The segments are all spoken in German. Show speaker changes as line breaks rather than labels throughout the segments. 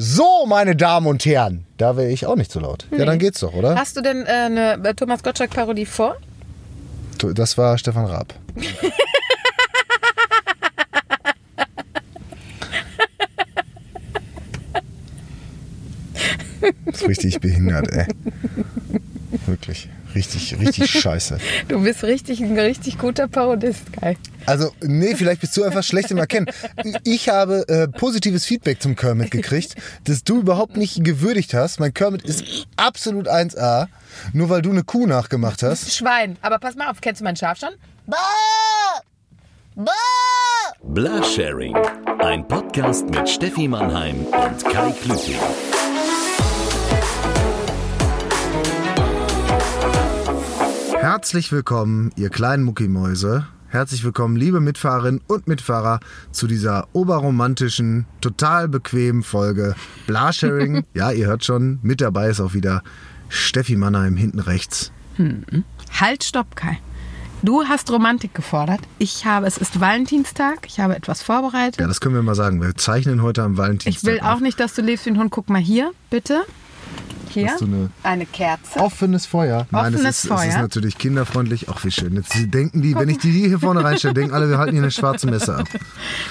So, meine Damen und Herren. Da wäre ich auch nicht so laut. Ja, dann geht's doch, oder?
Hast du denn äh, eine äh, Thomas Gottschalk-Parodie vor?
Das war Stefan Raab. Das ist richtig behindert, ey. Wirklich. Richtig, richtig scheiße.
Du bist richtig ein richtig guter Parodist, geil.
Also, nee, vielleicht bist du einfach schlecht im Erkennen. Ich habe äh, positives Feedback zum Kermit gekriegt, das du überhaupt nicht gewürdigt hast. Mein Kermit ist absolut 1A, nur weil du eine Kuh nachgemacht hast.
Schwein. Aber pass mal auf, kennst du mein Schaf schon?
Blasharing, ein Podcast mit Steffi Mannheim und Kai Klüting.
Herzlich willkommen, ihr kleinen Muckimäuse. Herzlich willkommen, liebe Mitfahrerinnen und Mitfahrer, zu dieser oberromantischen, total bequemen Folge Blasharing. ja, ihr hört schon, mit dabei ist auch wieder Steffi Mannheim hinten rechts.
Halt, stopp, Kai. Du hast Romantik gefordert. Ich habe, es ist Valentinstag. Ich habe etwas vorbereitet.
Ja, das können wir mal sagen. Wir zeichnen heute am
ich
Valentinstag.
will auch
auf.
nicht, dass du lebst wie ein Hund. Guck mal hier, bitte. Hier.
Hast du eine
eine Kerze.
offenes Feuer? Nein, es
Offenes
ist, es ist
Feuer.
natürlich kinderfreundlich. Ach, wie schön. Jetzt denken die, wenn ich die hier vorne reinstelle, denken alle, wir halten hier eine schwarze Messer ab.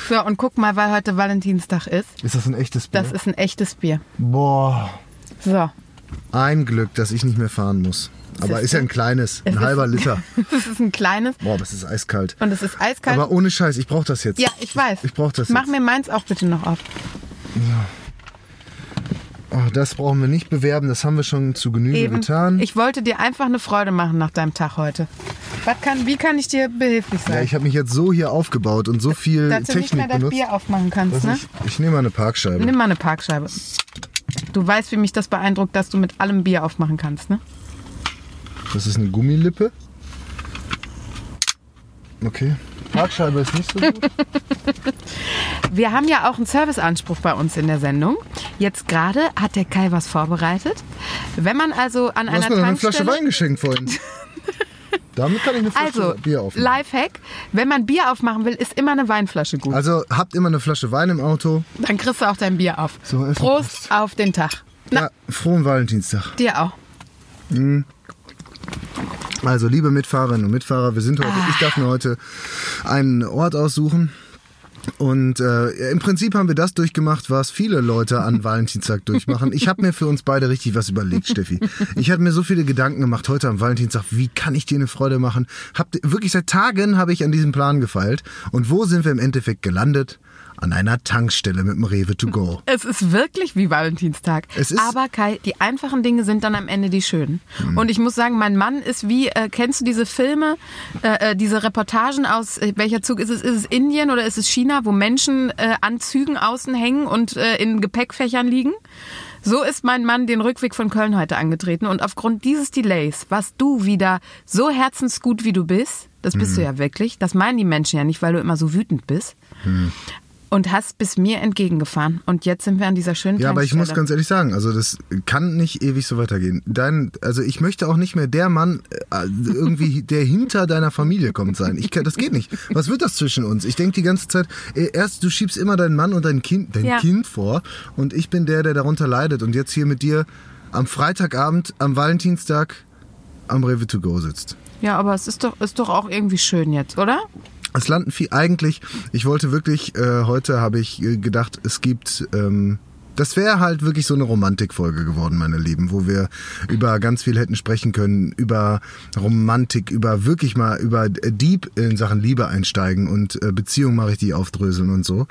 So, und guck mal, weil heute Valentinstag ist.
Ist das ein echtes Bier?
Das ist ein echtes Bier.
Boah.
So.
Ein Glück, dass ich nicht mehr fahren muss. Aber
Siehst
ist ja ein kleines, ein halber
ist-
Liter.
Das ist ein kleines
Boah, aber es ist eiskalt.
und es ist eiskalt.
Aber ohne Scheiß, ich brauche das jetzt.
ja, ich weiß.
Ich brauche das
Mach
jetzt.
mir meins auch bitte noch auf.
Oh, das brauchen wir nicht bewerben, das haben wir schon zu Genüge getan.
Ich wollte dir einfach eine Freude machen nach deinem Tag heute. Was kann, wie kann ich dir behilflich sein?
ja, ich habe mich jetzt so hier aufgebaut und so viel
dass du nicht mehr
Technik
das
benutzt.
Bier aufmachen kannst,
dass
ne?
ich, ich nehme mal eine Parkscheibe.
Nimm mal eine Parkscheibe. Du weißt, wie mich das beeindruckt, dass du mit allem Bier aufmachen kannst, ne?
Das ist eine Gummilippe. Okay. Parkscheibe ist nicht so gut.
Wir haben ja auch einen Serviceanspruch bei uns in der Sendung. Jetzt gerade hat der Kai was vorbereitet. Wenn man also an
Du hast
einer
mir noch eine Flasche
Tankstelle...
Wein geschenkt vorhin. Damit kann ich eine Flasche
Also,
Bier aufmachen.
Lifehack, wenn man Bier aufmachen will, ist immer eine Weinflasche gut.
Also habt immer eine Flasche Wein im Auto.
Dann kriegst du auch dein Bier auf.
So, Essen
Prost auf den Tag. Na,
Ja, frohen Valentinstag.
dir auch.
Also, liebe Mitfahrerinnen und Mitfahrer, wir sind heute,
Ah.
ich darf mir heute einen Ort aussuchen. Und äh, im Prinzip haben wir das durchgemacht, was viele Leute an Valentinstag durchmachen. Ich habe mir für uns beide richtig was überlegt, Steffi. Ich hatte mir so viele Gedanken gemacht heute am Valentinstag. Wie kann ich dir eine Freude machen? Hab, wirklich seit Tagen habe ich an diesem Plan gefeilt. Und wo sind wir im Endeffekt gelandet? An einer Tankstelle mit dem Rewe to go.
Es ist wirklich wie Valentinstag.
Es ist-
Aber Kai, die einfachen Dinge sind dann am Ende die schönen. Und ich muss sagen, mein Mann ist wie, äh, kennst du diese Filme, äh, äh, diese Reportagen aus, äh, welcher Zug ist es? Ist es Indien oder ist es China, wo Menschen äh, an Zügen außen hängen und äh, in Gepäckfächern liegen? So ist mein Mann den Rückweg von Köln heute angetreten. Und aufgrund dieses Delays warst du wieder so herzensgut, wie du bist. Das bist
Mhm.
du ja wirklich. Das meinen die Menschen ja nicht, weil du immer so wütend bist.
Mhm.
Und hast bis mir entgegengefahren. Und jetzt sind wir an dieser schönen
Ja, aber ich muss ganz ehrlich sagen, also das kann nicht ewig so weitergehen. Dein, also ich möchte auch nicht mehr der Mann äh, irgendwie, der hinter deiner Familie kommt sein. Ich, das geht nicht. Was wird das zwischen uns? Ich denke die ganze Zeit, äh, erst du schiebst immer deinen Mann und dein Kind, dein
Ja.
Kind vor und ich bin der, der darunter leidet und jetzt hier mit dir am Freitagabend, am Valentinstag am Rewe to go sitzt.
Ja, aber es ist doch, ist doch auch irgendwie schön jetzt, oder?
Es landen viel eigentlich. Ich wollte wirklich, äh, heute habe ich äh, gedacht, es gibt. Ähm, das wäre halt wirklich so eine Romantikfolge geworden, meine Lieben, wo wir über ganz viel hätten sprechen können, über Romantik, über wirklich mal über äh, Deep in Sachen Liebe einsteigen und äh, Beziehung mal richtig aufdröseln und so.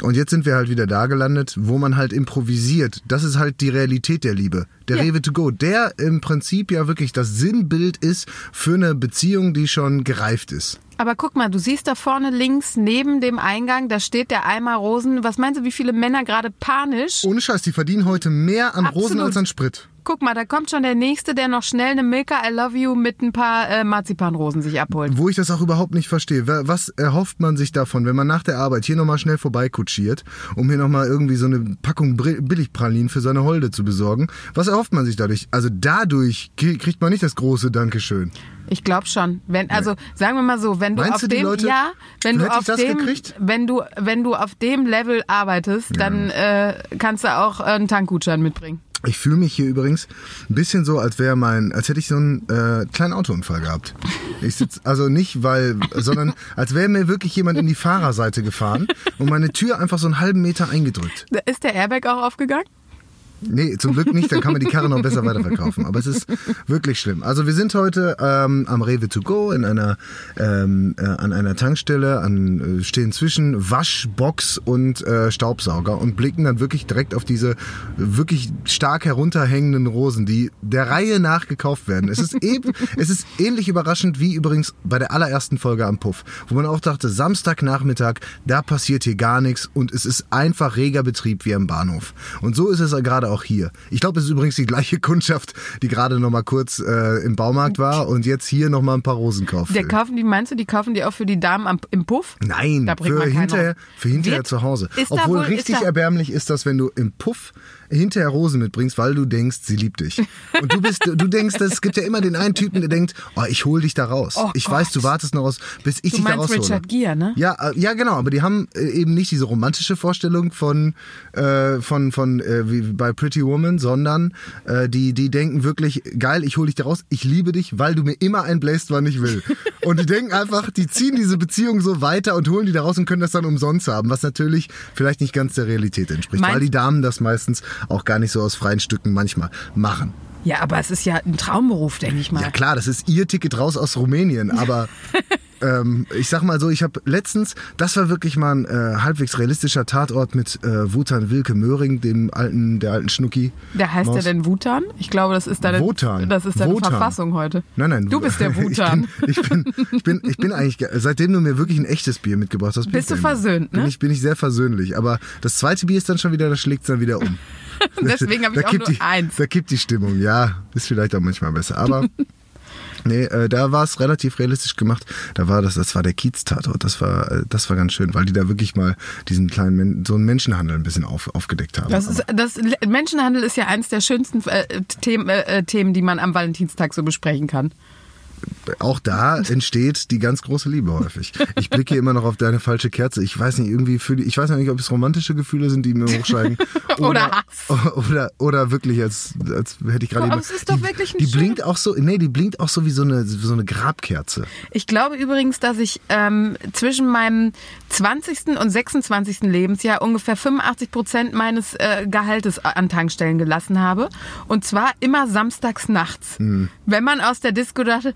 Und jetzt sind wir halt wieder da gelandet, wo man halt improvisiert. Das ist halt die Realität der Liebe. Der
Ja.
Rewe to go, der im Prinzip ja wirklich das Sinnbild ist für eine Beziehung, die schon gereift ist.
Aber guck mal, du siehst da vorne links neben dem Eingang, da steht der Eimer Rosen. Was meinst du, wie viele Männer gerade panisch
Ohne Scheiß, die verdienen heute mehr an
Absolut.
Rosen als an Sprit.
Guck mal, da kommt schon der Nächste, der noch schnell eine Milka I Love You mit ein paar äh, Marzipanrosen sich abholt.
Wo ich das auch überhaupt nicht verstehe. Wa- Was erhofft man sich davon, wenn man nach der Arbeit hier nochmal schnell vorbeikutschiert, um hier nochmal irgendwie so eine Packung Billigpralinen für seine Holde zu besorgen? Was erhofft man sich dadurch? Also dadurch krie- kriegt man nicht das große Dankeschön.
Ich glaube schon. Wenn, also sagen wir mal so, wenn du
Meinst
auf
du,
dem
Leute-
ja, wenn du auf dem,
gekriegt?
wenn du wenn du auf dem Level arbeitest, dann äh, kannst du auch äh, einen Tankgutschein mitbringen.
Ich fühle mich hier übrigens ein bisschen so, als wäre mein, als hätte ich so einen äh, kleinen Autounfall gehabt. Ich sitz also nicht, weil, sondern als wäre mir wirklich jemand in die Fahrerseite gefahren und meine Tür einfach so einen halben Meter eingedrückt.
Ist der Airbag auch aufgegangen?
Nee, zum Glück nicht, dann kann man die Karre noch besser weiterverkaufen. Aber es ist wirklich schlimm. Also wir sind heute ähm, am Rewe to go in einer, ähm, äh, an einer Tankstelle, an, äh, stehen zwischen Waschbox und äh, Staubsauger und blicken dann wirklich direkt auf diese wirklich stark herunterhängenden Rosen, die der Reihe nach gekauft werden. Es ist eben, es ist ähnlich überraschend wie übrigens bei der allerersten Folge am Puff, wo man auch dachte, Samstagnachmittag, da passiert hier gar nichts und es ist einfach reger Betrieb wie am Bahnhof. Und so ist es gerade auch hier. Ich glaube, es ist übrigens die gleiche Kundschaft, die gerade noch mal kurz äh, im Baumarkt war und jetzt hier noch mal ein paar Rosen kauft.
Der kaufen die, meinst du, die kaufen die auch für die Damen am, im Puff?
Nein, für
man keinen
hinterher, für hinterher zu Hause. Obwohl
wohl-
richtig erbärmlich ist das, wenn du im Puff hinterher Rosen mitbringst, weil du denkst, sie liebt dich. Und du bist, du denkst, es gibt ja immer den einen Typen, der denkt, oh, ich hol dich da raus.
Oh
ich
Gott.
weiß, du wartest noch aus, bis ich
Du
dich da
meinst
raushole.
Richard Gere, ne?
Ja, äh, ja, genau, aber die haben äh, eben nicht diese romantische Vorstellung von, äh, von, von äh, wie bei Pretty Woman, sondern äh, die, die denken wirklich, geil, ich hol dich da raus, ich liebe dich, weil du mir immer einbläst, wann ich will. Und die denken einfach, die ziehen diese Beziehung so weiter und holen die da raus und können das dann umsonst haben, was natürlich vielleicht nicht ganz der Realität entspricht,
Meinst-
weil die Damen das meistens auch gar nicht so aus freien Stücken manchmal machen.
Ja, aber es ist ja ein Traumberuf, denke ich mal.
Ja klar, das ist ihr Ticket raus aus Rumänien, aber ähm, ich sag mal so, ich habe letztens, das war wirklich mal ein äh, halbwegs realistischer Tatort mit äh, Wutan Wilke Möhring, dem alten, der alten Schnucki.
Der heißt
Maus.
ja denn Wutan? Ich glaube, das ist deine,
Wotan.
das ist deine
Wotan.
Verfassung heute.
Nein, nein.
Du bist der Wutan.
Ich bin, ich bin, ich bin, ich bin eigentlich, ge- seitdem du mir wirklich ein echtes Bier mitgebracht hast, bin
Bist
ich
du versöhnt, ne?
Bin ich, bin ich sehr versöhnlich. Aber das zweite Bier ist dann schon wieder, das schlägt dann wieder um.
Deswegen habe ich auch nur
die,
eins.
Da kippt die Stimmung, ja. Ist vielleicht auch manchmal besser. Aber nee, äh, da war es relativ realistisch gemacht. Da war das, das war der Kiez-Tatort. Das war, äh, das war ganz schön, weil die da wirklich mal diesen kleinen, Men so einen Menschenhandel ein bisschen auf, aufgedeckt haben.
Das ist, das, Menschenhandel ist ja eins der schönsten äh, Themen, äh, Themen, die man am Valentinstag so besprechen kann.
Auch da entsteht die ganz große Liebe häufig. Ich blicke immer noch auf deine falsche Kerze. Ich weiß nicht, irgendwie für die, ich weiß noch nicht, ob es romantische Gefühle sind, die mir hochsteigen.
Oder Hass.
Oder, oder wirklich, als, als hätte ich gerade
Aber es ist doch
die,
wirklich ein
Die blinkt auch so, nee, die blinkt auch so wie so eine, so eine Grabkerze.
Ich glaube übrigens, dass ich ähm, zwischen meinem 20. und 26. Lebensjahr ungefähr 85 Prozent meines äh, Gehaltes an Tankstellen gelassen habe. Und zwar immer samstags nachts.
Hm.
Wenn man aus der Disco dachte,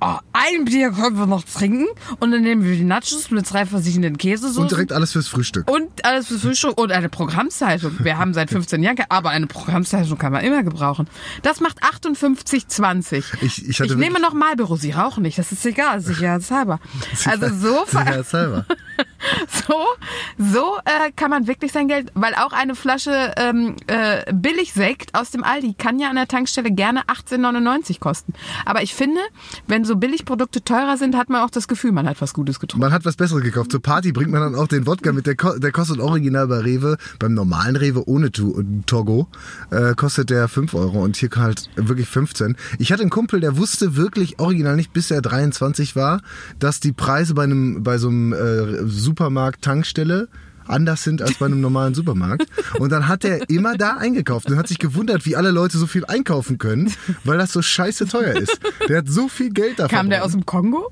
oh, ein Bier können wir noch trinken und dann nehmen wir die Nachos mit drei verschiedenen Käsesoßen.
Und direkt alles fürs Frühstück.
Und alles fürs Frühstück und eine Programmzeitung. Wir haben seit 15 Jahren, aber eine Programmzeitung kann man immer gebrauchen. Das macht 58,20.
Ich- ich hatte
nehme noch Marlboro, Sie rauchen nicht, das ist egal, sicherheitshalber. Also so, ver-
Sicherheitshalber.
so, so äh, kann man wirklich sein Geld, weil auch eine Flasche ähm, äh, Billigsekt aus dem Aldi kann ja an der Tankstelle gerne 18,99 kosten. Aber ich finde, wenn so Billigprodukte teurer sind, hat man auch das Gefühl, man hat was Gutes getrunken.
Man hat was Besseres gekauft. Zur Party bringt man dann auch den Wodka mit. Der, ko der kostet original bei Rewe, beim normalen Rewe ohne Tu- Togo, äh, kostet der 5 Euro und hier halt wirklich 15. Ich hatte einen Kumpel, der wusste wirklich original nicht, bis er 23 war, dass die Preise bei einem, bei so einem äh, Supermarkt Tankstelle anders sind als bei einem normalen Supermarkt. Und dann hat er immer da eingekauft und hat sich gewundert, wie alle Leute so viel einkaufen können, weil das so scheiße teuer ist. Der hat so viel Geld davon.
Kam der aus dem Kongo?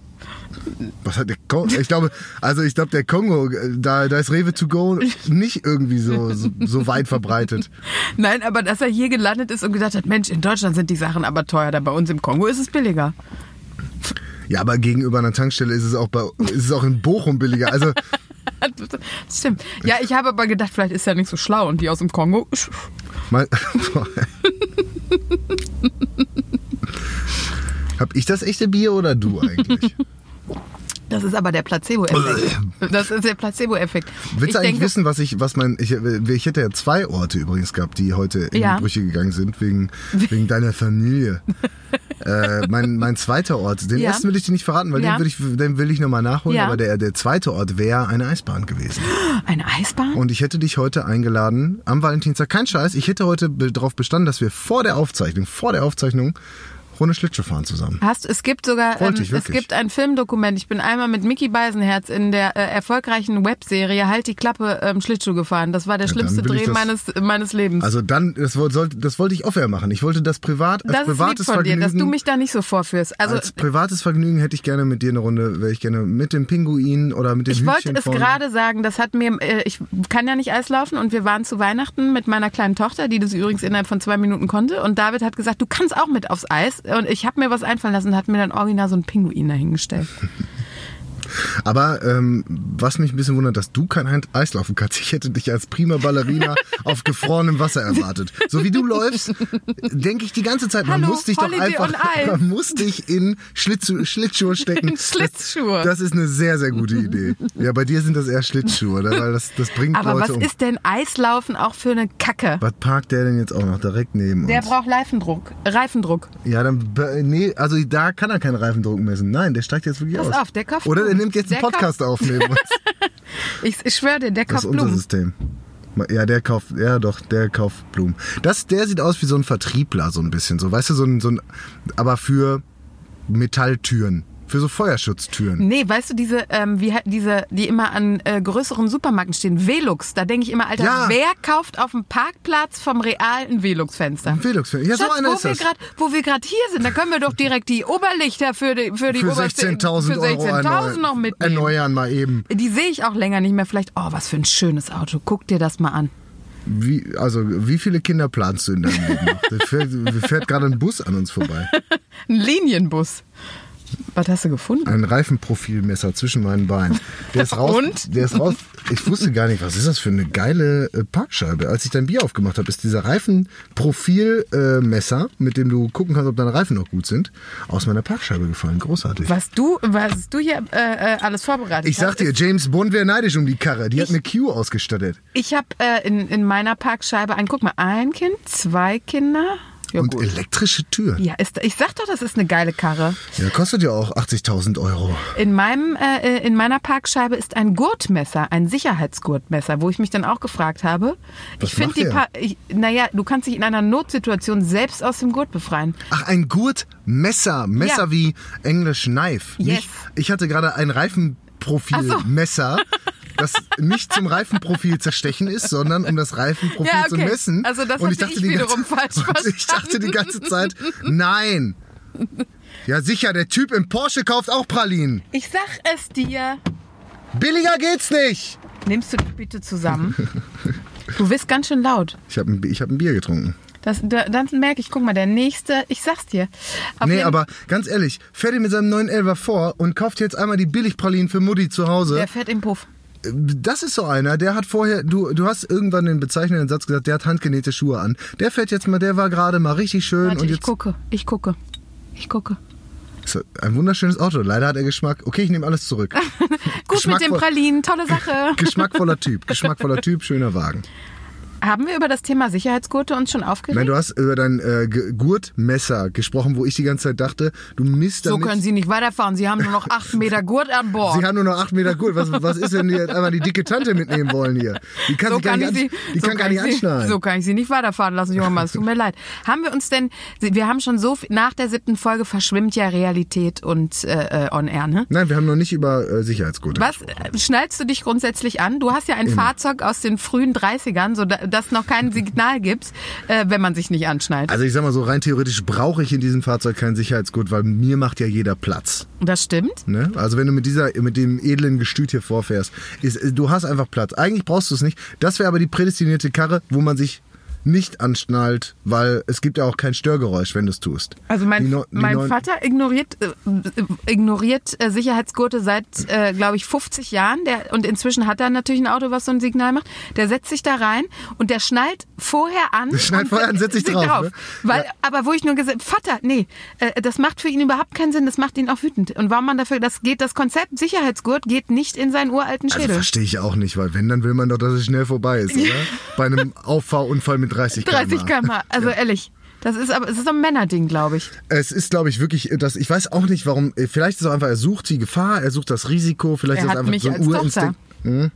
Was hat der Kongo? Ich glaube, also ich glaube, der Kongo, da, da ist Rewe to go nicht irgendwie so, so, so weit verbreitet.
Nein, aber dass er hier gelandet ist und gedacht hat, Mensch, in Deutschland sind die Sachen aber teuer, da bei uns im Kongo ist es billiger.
Ja, aber gegenüber einer Tankstelle ist es auch bei, ist es auch in Bochum billiger. Also,
stimmt. Ja, ich habe aber gedacht, vielleicht ist er nicht so schlau und die aus dem Kongo.
mal, Hab ich das echte Bier oder du eigentlich?
Das ist aber der Placebo-Effekt. Das ist der Placebo-Effekt.
Willst
Ich
du eigentlich
denke-
wissen, was ich, was mein, ich, ich hätte ja zwei Orte übrigens gehabt, die heute in
Ja.
die Brüche gegangen sind, wegen, wegen deiner Familie. äh, mein, mein zweiter Ort, den
Ja.
ersten will ich dir nicht verraten, weil
Ja.
den will ich, den will ich nochmal nachholen, aber der, der zweite Ort wäre eine Eisbahn gewesen.
Eine Eisbahn?
Und ich hätte dich heute eingeladen am Valentinstag. Kein Scheiß, ich hätte heute darauf bestanden, dass wir vor der Aufzeichnung, vor der Aufzeichnung, Runde Schlittschuh fahren zusammen.
Hast, es gibt sogar,
Wollte ich
es
wirklich.
gibt ein Filmdokument. Ich bin einmal mit Mickey Beisenherz in der äh, erfolgreichen Webserie Halt die Klappe ähm, Schlittschuh gefahren. Das war der
Ja, dann
schlimmste
will ich
Dreh
das-
meines, meines Lebens.
Also dann, das, woll- sollte, das wollte ich off-air machen. Ich wollte das privat, als
das ist lieb
privates
von dir,
Vergnügen.
dass du mich da nicht so vorführst. Also
als privates Vergnügen hätte ich gerne mit dir eine Runde, wäre ich gerne mit dem Pinguin oder mit dem
ich
Hütchen
wollte es
vorne.
gerade sagen, das hat mir, äh, ich kann ja nicht Eis laufen und wir waren zu Weihnachten mit meiner kleinen Tochter, die das übrigens innerhalb von zwei Minuten konnte und David hat gesagt, du kannst auch mit aufs Eis und ich habe mir was einfallen lassen und hat mir dann original so einen Pinguin dahingestellt.
Aber ähm, was mich ein bisschen wundert, dass du kein Ein- Eis laufen kannst. Ich hätte dich als prima Ballerina auf gefrorenem Wasser erwartet. So wie du läufst, denke ich die ganze Zeit, man
Hallo,
muss dich doch
Holiday
einfach, man muss dich in Schlittschuh, Schlittschuhe stecken.
Schlittschuhe.
Das ist eine sehr, sehr gute Idee. Ja, bei dir sind das eher Schlittschuhe, oder? Weil das, das bringt
Aber
Leute
was
um.
ist denn Eislaufen auch für eine Kacke?
was parkt der denn jetzt auch noch direkt neben
Der
uns?
braucht Reifendruck. Reifendruck.
Ja, dann, nee, also da kann er keinen Reifendruck messen. Nein, der steigt jetzt wirklich
Pass
aus.
auf, der kauft
Oder der. Nimmt jetzt einen Podcast auf neben uns.
Ich, ich schwöre dir, der
Das ist
kauft
unser
Blumen.
System. Ja, der kauft, ja doch, der kauft Blumen. Das, der sieht aus wie so ein Vertriebler, so ein bisschen. So, weißt du, so ein, so ein, aber für Metalltüren. Für so Feuerschutztüren.
Nee, weißt du, diese, ähm, wie, diese, die immer an äh, größeren Supermärkten stehen, Velux, da denke ich immer, Alter,
Ja.
wer kauft auf dem Parkplatz vom Real ein Velux-Fenster?
Velux. Ja, so
Schatz,
einer
wo
ist
wir
das.
grad, wo wir gerade hier sind, da können wir doch direkt die Oberlichter für die für die
Für
oberste-
16.000
für
Euro
16.000
erneu-
noch mitnehmen.
erneuern mal eben.
Die sehe ich auch länger nicht mehr. Vielleicht, oh, was für ein schönes Auto. Guck dir das mal an.
Wie, also, wie viele Kinder planst du in deinem Leben? Da fährt, fährt gerade ein Bus an uns vorbei.
Ein Linienbus. Was hast du gefunden?
Ein Reifenprofilmesser zwischen meinen Beinen. Der ist raus.
Und?
Der ist raus. Ich wusste gar nicht, was ist das für eine geile äh, Parkscheibe. Als ich dein Bier aufgemacht habe, ist dieser Reifenprofilmesser, mit dem du gucken kannst, ob deine Reifen noch gut sind, aus meiner Parkscheibe gefallen. Großartig.
Was du, was du hier äh, äh, alles vorbereitet
Ich sag
hast,
dir,
ist-
James Bond wäre neidisch um die Karre. Die hat
Ich-
eine Q ausgestattet.
Ich habe äh, in, in meiner Parkscheibe ein, guck mal, ein Kind, zwei Kinder. Ja,
Und
gut.
elektrische Türen.
Ja, ist, ich sag doch, das ist eine geile Karre.
Ja, kostet ja auch 80.000 Euro.
In meinem, äh, in meiner Parkscheibe ist ein Gurtmesser, ein Sicherheitsgurtmesser, wo ich mich dann auch gefragt habe.
Was
ich finde die? Pa- ich, naja, du kannst dich in einer Notsituation selbst aus dem Gurt befreien.
Ach, ein Gurtmesser. Messer
Ja.
wie Englisch Knife.
Yes.
Nicht, ich hatte gerade ein Reifenprofilmesser, das nicht zum Reifenprofil zerstechen ist, sondern um das Reifenprofil
Ja,
zu
okay.
messen.
Also das
und ich dachte
ich
die
wiederum
ganze,
falsch
und Ich dachte die ganze Zeit,
verstanden.
nein. Ja sicher, der Typ im Porsche kauft auch Pralinen.
Ich sag es dir.
Billiger geht's nicht.
Nimmst du dich bitte zusammen? Du bist ganz schön laut.
Ich habe ein, ich hab ein Bier getrunken.
Das, da, dann merke ich, guck mal, der nächste, ich sag's dir. Auf
nee, aber ganz ehrlich, fährt ihr mit seinem 911er vor und kauft jetzt einmal die Billigpralinen für Mutti zu Hause.
Der fährt im Puff.
Das ist so einer, der hat vorher, du, du hast irgendwann den bezeichnenden Satz gesagt, der hat handgenähte Schuhe an. Der fährt jetzt mal, der war gerade mal richtig schön
Warte,
und
ich
jetzt
gucke, ich gucke, ich gucke.
ein wunderschönes Auto. Leider hat er Geschmack. Okay, ich nehme alles zurück.
Gut mit
Geschmackvoll-
Pralinen, tolle Sache.
Geschmackvoller Typ, geschmackvoller Typ, schöner Wagen.
Haben wir über das Thema Sicherheitsgurte uns schon aufgeregt?
Nein, du hast über dein äh, Gurtmesser gesprochen, wo ich die ganze Zeit dachte, du misst
so
damit.
können Sie nicht weiterfahren. Sie haben nur noch acht Meter Gurt an Bord.
Sie haben nur noch acht Meter Gurt. Was, was ist, wenn die jetzt einmal die dicke Tante mitnehmen wollen hier? Die kann sich gar nicht,
ich
an, die kann gar nicht
ich sie,
anschnallen.
so kann ich sie nicht weiterfahren lassen, junger Mann. Es tut mir leid. Haben wir uns denn, wir haben schon so, viel, nach der siebten Folge verschwimmt ja Realität und äh, äh, On Air, ne?
Nein, wir haben noch nicht über äh, Sicherheitsgurte
Was, äh, schnallst du dich grundsätzlich an? Du hast ja ein Fahrzeug aus den frühen 30ern, so da, das noch kein Signal gibt, äh, wenn man sich nicht anschnallt.
Also ich sag mal so, rein theoretisch brauche ich in diesem Fahrzeug kein Sicherheitsgurt, weil mir macht ja jeder Platz.
Das stimmt.
Ne? Also wenn du mit dieser, mit dem edlen Gestüt hier vorfährst, ist, du hast einfach Platz. Eigentlich brauchst du es nicht. Das wäre aber die prädestinierte Karre, wo man sich nicht anschnallt, weil es gibt ja auch kein Störgeräusch, wenn du es tust.
Also mein,
die
mein Vater ignoriert, äh, ignoriert äh, Sicherheitsgurte seit, äh, glaube ich, 50 Jahren. Der, und inzwischen hat er natürlich ein Auto, was so ein Signal macht. Der setzt sich da rein und der schnallt vorher an.
Der schnallt vorher an, setzt sich drauf, ne?
Weil,
Ja.
Aber wo ich nur gesagt Vater, nee, äh, das macht für ihn überhaupt keinen Sinn, das macht ihn auch wütend. Und warum man dafür, das geht, das Konzept Sicherheitsgurt geht nicht in seinen uralten
Also
Schädel.
verstehe ich auch nicht, weil wenn, dann will man doch, dass es schnell vorbei ist, oder? Bei einem Auffahrunfall mit 30 km/h.
30 km Also ehrlich. Das ist aber, es ist so ein Männerding, glaube ich.
Es ist, glaube ich, wirklich, das, ich weiß auch nicht, warum, vielleicht ist es auch einfach, er sucht die Gefahr, er sucht das Risiko, vielleicht
Er
ist es einfach
mich
so ein Urinstinkt. Hm?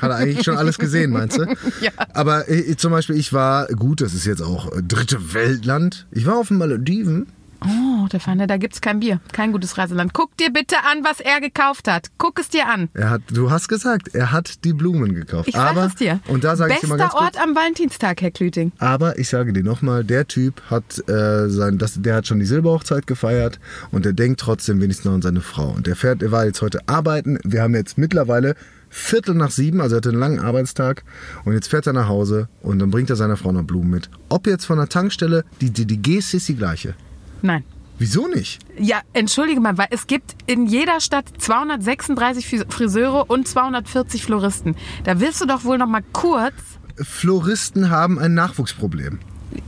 Hat er eigentlich schon alles gesehen, meinst du?
Ja.
Aber äh, zum Beispiel, ich war, gut, das ist jetzt auch äh, dritte Weltland. Ich war auf den Malediven.
Oh, der Pfanne, da gibt's kein Bier. Kein gutes Reiseland. Guck dir bitte an, was er gekauft hat. Guck es dir an.
Er hat, du hast gesagt, er hat die Blumen gekauft.
Ich
aber,
sag es dir.
Und da sage ich mal ganz kurz,
Ort am Valentinstag, Herr Klüting.
Aber ich sage dir nochmal, der Typ hat äh, sein, das, der hat schon die Silberhochzeit gefeiert und der denkt trotzdem wenigstens noch an seine Frau. Und der fährt, er war jetzt heute arbeiten. Wir haben jetzt mittlerweile Viertel nach sieben, also er hatte einen langen Arbeitstag und jetzt fährt er nach Hause und dann bringt er seiner Frau noch Blumen mit. Ob jetzt von der Tankstelle, die, Geste ist die gleiche.
Nein.
Wieso nicht?
Ja, entschuldige mal, weil es gibt in jeder Stadt 236 Fris- Friseure und 240 Floristen. Da willst du doch wohl noch mal kurz.
Floristen haben ein Nachwuchsproblem.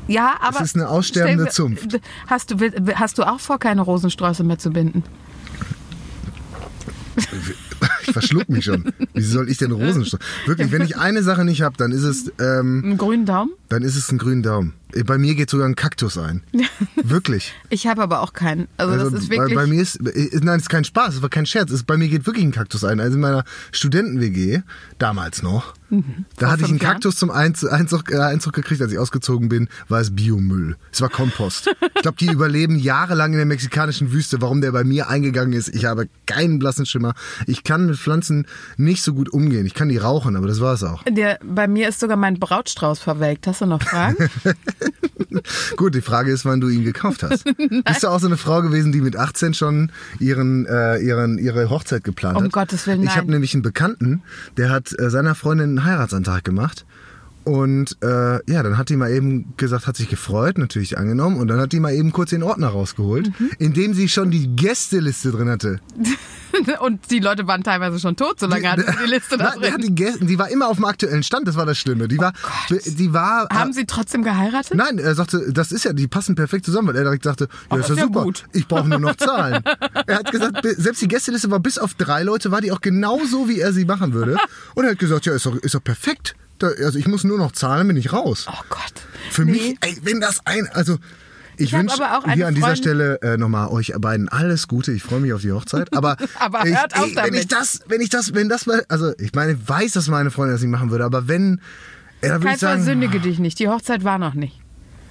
Ja, aber.
ist eine aussterbende Zunft.
Hast du, hast du auch vor, keine Rosensträuße mehr zu binden?
Ich verschluck mich schon. Wie soll ich denn Rosenstrauß? Wirklich, wenn ich eine Sache nicht habe, dann ist es ähm,
Einen grünen Daumen?
Dann ist es ein grünen Daumen. Bei mir geht sogar ein Kaktus ein. Wirklich.
Ich habe aber auch keinen. Also,
Also
das ist
bei,
wirklich.
bei mir ist, äh, nein, es ist kein Spaß, es war kein Scherz. Es, bei mir geht wirklich ein Kaktus ein. Also in meiner Studenten-WG, damals noch, da
Mhm. Vor
hatte ich einen
Jahren?
Kaktus zum Einz- Einzug, äh, Einzug gekriegt, als ich ausgezogen bin, war es Biomüll. Es war Kompost. ich glaube, die überleben jahrelang in der mexikanischen Wüste. Warum der bei mir eingegangen ist, ich habe keinen blassen Schimmer. Ich kann mit Pflanzen nicht so gut umgehen. Ich kann die rauchen, aber das war es auch.
Der, bei mir ist sogar mein Brautstrauß verwelkt. Hast du noch Fragen?
Gut, die Frage ist, wann du ihn gekauft hast. Bist du auch so eine Frau gewesen, die mit 18 schon ihren, äh, ihren, ihre Hochzeit geplant
Um
hat?
Gottes Willen,
Ich
nein.
habe nämlich einen Bekannten, der hat äh, seiner Freundin einen Heiratsantrag gemacht. Und äh, ja, dann hat die mal eben gesagt, hat sich gefreut, natürlich angenommen. Und dann hat die mal eben kurz den Ordner rausgeholt,
Mhm.
in dem sie schon die Gästeliste drin hatte.
Und die Leute waren teilweise schon tot, so lange hatte sie die Liste da drin.
die, Gäste, die war immer auf dem aktuellen Stand, das war das Schlimme. Die war,
Gott.
die war,
Haben sie trotzdem geheiratet?
Nein, er sagte, das ist ja, die passen perfekt zusammen, weil er direkt sagte, ja, ist ja
ist ja
super,
gut.
ich brauche nur noch Zahlen. er hat gesagt, selbst die Gästeliste war bis auf drei Leute, war die auch genau so, wie er sie machen würde. Und er hat gesagt, ja, ist doch, ist doch perfekt. Da, also ich muss nur noch zahlen, bin ich raus.
Oh Gott.
Für
Nee.
mich, ey, wenn das ein, also ich,
hab
wünsche hier an dieser
Freundin-
Stelle äh, nochmal euch beiden alles Gute. Ich freue mich auf die Hochzeit. Aber,
Aber
ich,
hört auf
ey, wenn
damit.
ich das, wenn ich das, wenn das mal, also ich meine, ich weiß, dass meine Freundin das nicht machen würde, aber wenn, äh, dann würde ich sagen,
versündige dich nicht. Die Hochzeit war noch nicht.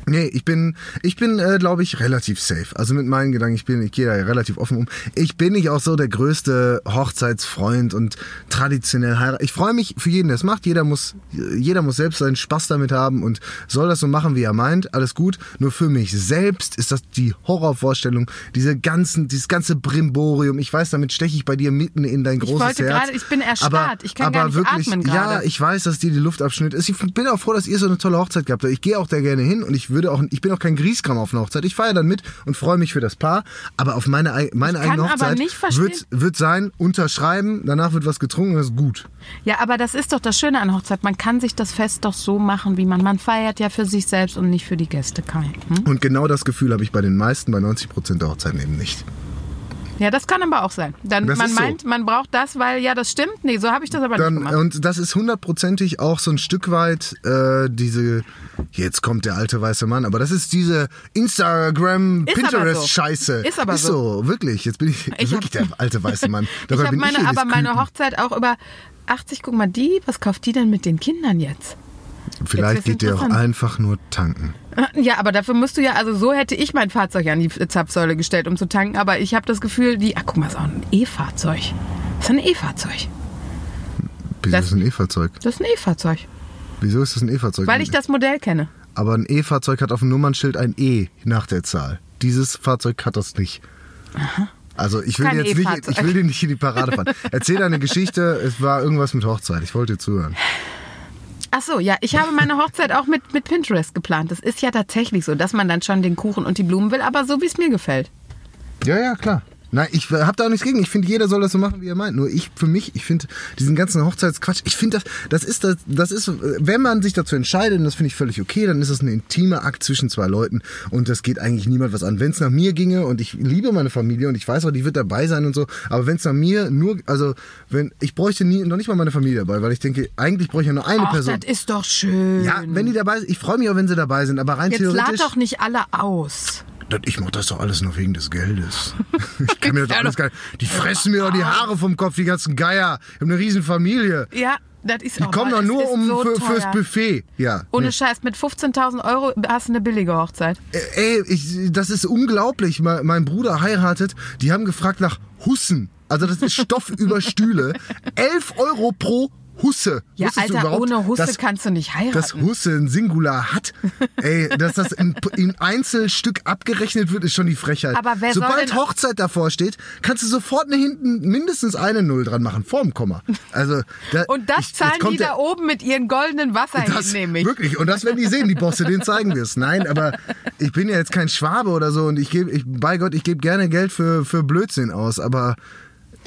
Nee, ich bin, ich bin, äh, glaube ich, relativ safe. Also mit meinen Gedanken, ich bin, ich gehe da ja relativ offen um. Ich bin nicht auch so der größte Hochzeitsfreund und traditionell heiraten. Ich freue mich für jeden, der es macht. Jeder muss, jeder muss selbst seinen Spaß damit haben und soll das so machen, wie er meint. Alles gut. Nur für mich selbst ist das die Horrorvorstellung. Diese ganzen, dieses ganze Brimborium. Ich weiß, damit steche ich bei dir mitten in dein großes
wollte
Herz.
gerade- ich bin erstarrt.
Aber,
Ich kann
aber
gar nicht
wirklich,
atmen
Ja,
gerade.
ich weiß, dass dir die Luft abschnitt ist. Ich bin auch froh, dass ihr so eine tolle Hochzeit gehabt habt. Ich gehe auch da gerne hin und ich würde auch, ich bin auch kein Grieskram auf einer Hochzeit. Ich feiere dann mit und freue mich für das Paar. Aber auf meine, ei- meine
Ich
eigene Hochzeit
nicht
wird, wird sein, unterschreiben, danach wird was getrunken das ist gut.
Ja, aber das ist doch das Schöne an Hochzeit. Man kann sich das Fest doch so machen, wie man. Man feiert ja für sich selbst und nicht für die Gäste. Kai. Hm?
Und genau das Gefühl habe ich bei den meisten, bei 90 Prozent der Hochzeiten eben nicht.
Ja, das kann aber auch sein. Dann,
Das
man
ist so.
meint, man braucht das, weil ja, das stimmt. Nee, so habe ich das aber nicht
Dann,
gemacht.
und das ist hundertprozentig auch so ein Stück weit äh, diese, jetzt kommt der alte weiße Mann, aber das ist diese Instagram,
Ist aber so. Ist aber
ist
so.
wirklich. Jetzt bin ich,
Ich
wirklich der alte weiße Mann.
ich
Dabei
habe
bin
meine,
ich
aber meine. Hochzeit auch über 80. Guck mal, die, was kauft die denn mit den Kindern jetzt?
Vielleicht geht der auch einfach nur tanken.
Ja, aber dafür musst du ja, also so hätte ich mein Fahrzeug an die Zapfsäule gestellt, um zu tanken. Aber ich habe das Gefühl, die, ach guck mal, ist auch ein E-Fahrzeug. Ist ein E-Fahrzeug.
Wieso
Das-
ist das ein E-Fahrzeug?
Das ist ein E-Fahrzeug.
Wieso ist das ein E-Fahrzeug?
Weil ich das Modell kenne.
Aber ein E-Fahrzeug hat auf dem Nummernschild ein E nach der Zahl. Dieses Fahrzeug hat das nicht. Also ich will,
Kein
jetzt nicht,
E-Fahrzeug.
ich will dir nicht in die Parade fahren. Erzähl deine Geschichte, es war irgendwas mit Hochzeit. Ich wollte dir zuhören.
Ach so, ja, ich habe meine Hochzeit auch mit, mit Pinterest geplant. Das ist ja tatsächlich so, dass man dann schon den Kuchen und die Blumen will, aber so wie es mir gefällt.
Ja, ja, klar. Nein, ich habe da auch nichts gegen. Ich finde, jeder soll das so machen, wie er meint. Nur ich, für mich, ich finde diesen ganzen Hochzeitsquatsch, ich finde das, das ist das, das ist, wenn man sich dazu entscheidet, und das finde ich völlig okay, dann ist es ein intimer Akt zwischen zwei Leuten und das geht eigentlich niemand was an. Wenn es nach mir ginge und ich liebe meine Familie und ich weiß auch, die wird dabei sein und so, aber wenn es nach mir nur, also wenn ich bräuchte nie, noch nicht mal meine Familie dabei, weil ich denke, eigentlich bräuchte ich ja nur eine
Ach,
Person.
das ist doch schön.
Ja, wenn die dabei sind, ich freue mich auch, wenn sie dabei sind, aber rein
Jetzt lad
theoretisch.
doch nicht alle aus.
Ich mach das doch alles nur wegen des Geldes. Ich kann mir das alles
doch.
geil. Die fressen mir doch die Haare vom Kopf, die ganzen Geier. Ich habe eine riesen Familie.
Ja, das ist
Die
auch
kommen
mal,
doch
das
nur
ist
um
so
für, fürs. Buffet. Ja.
Ohne
nee.
Scheiß, mit 15.000 Euro hast du eine billige Hochzeit.
Äh, Ey, ich, das ist unglaublich. Mein, mein Bruder heiratet. Die haben gefragt nach Hussen. Also das ist Stoff über Stühle. 11 Euro pro Husse.
Ja,
Wusstest
Alter, ohne Husse
dass-
kannst du nicht heiraten.
dass Husse ein Singular hat, ey, dass das in, in Einzelstück abgerechnet wird, ist schon die Frechheit.
Aber wer soll
Sobald
denn-
Hochzeit davor steht, kannst du sofort eine hinten mindestens eine Null dran machen, vorm Komma. Also, da,
Und das
ich-
zahlen die
der-
da oben mit ihren goldenen Wasserhähnen,
das,
nämlich.
Wirklich, und das werden die sehen, die Bosse, denen zeigen wir es. Nein, aber ich bin ja jetzt kein Schwabe oder so und ich gebe, ich, bei Gott, ich gebe gerne Geld für, für Blödsinn aus, aber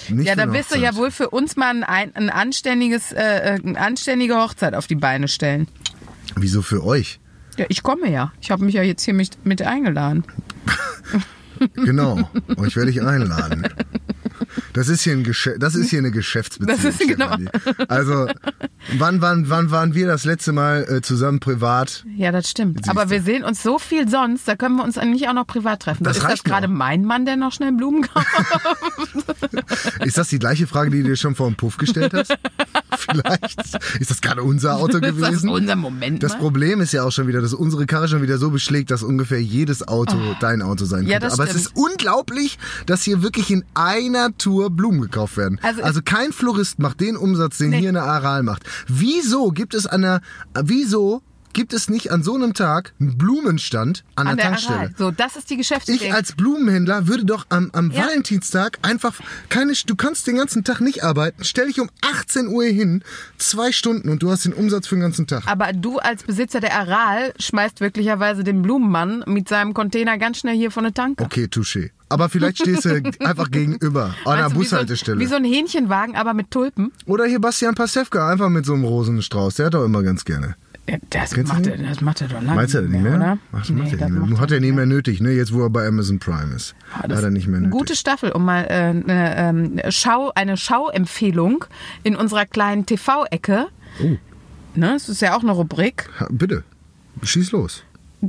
nicht
Ja, da wirst du ja wohl für uns mal ein, ein anständiges, äh, äh, eine anständige Hochzeit auf die Beine stellen.
Wieso für euch?
Ja, ich komme ja. Ich habe mich ja jetzt hier mit, mit eingeladen.
Genau, euch werde ich einladen. Das ist hier, ein Geschä das ist hier eine Geschäftsbeziehung.
Das ist genau.
Also, wann, wann, wann waren wir das letzte Mal äh, zusammen privat?
Ja, das stimmt. Aber wir sehen uns so viel sonst, da können wir uns nicht auch noch privat treffen.
Das
ist das gerade mein Mann, der noch schnell Blumen kauft?
Ist das die gleiche Frage, die du dir schon vor dem Puff gestellt hast? Vielleicht. Ist das gerade unser Auto
ist das
gewesen?
unser Moment
Das
mal?
Problem ist ja auch schon wieder, dass unsere Karre schon wieder so beschlägt, dass ungefähr jedes Auto dein Auto sein.
Ja,
könnte.
das
Aber es
stimmt.
ist unglaublich, dass hier wirklich in einer Tour Blumen gekauft werden.
Also
Also,
es-
kein Florist macht den Umsatz, den
Nee.
hier eine Aral macht. Wieso gibt es an der, wieso gibt es nicht an so einem Tag einen Blumenstand an,
An
der
der
Tankstelle?
Aral. So, das ist die
Ich
Geschäftsidee.
als Blumenhändler würde doch am, am
Ja.
Valentinstag einfach keine, du kannst den ganzen Tag nicht arbeiten, stell dich um 18 Uhr hin, zwei Stunden und du hast den Umsatz für den ganzen Tag.
Aber du als Besitzer der Aral schmeißt wirklicherweise den Blumenmann mit seinem Container ganz schnell hier von der Tanke.
Okay, touché. Aber vielleicht stehst du einfach gegenüber an einer
Meinst du, wie so ein-
Bushaltestelle.
Wie so ein Hähnchenwagen, aber mit Tulpen.
Oder hier Bastian Pasewka, einfach mit so einem Rosenstrauß. Der hat doch immer ganz gerne.
Das
Kennst
macht, er, das macht er doch lange
Meinst du nicht mehr?
oder?
Ach, das
Nee,
macht er
das
nicht mehr.
macht
Hat er nicht mehr nötig, ne? Jetzt, wo er bei Amazon Prime ist.
Ah,
hat er nicht mehr
eine
nötig.
Gute Staffel, um mal äh, eine, ähm, Schau, eine Schauempfehlung in unserer kleinen TV-Ecke.
Oh.
Ne, das ist ja auch eine Rubrik.
Ha, bitte, schieß los.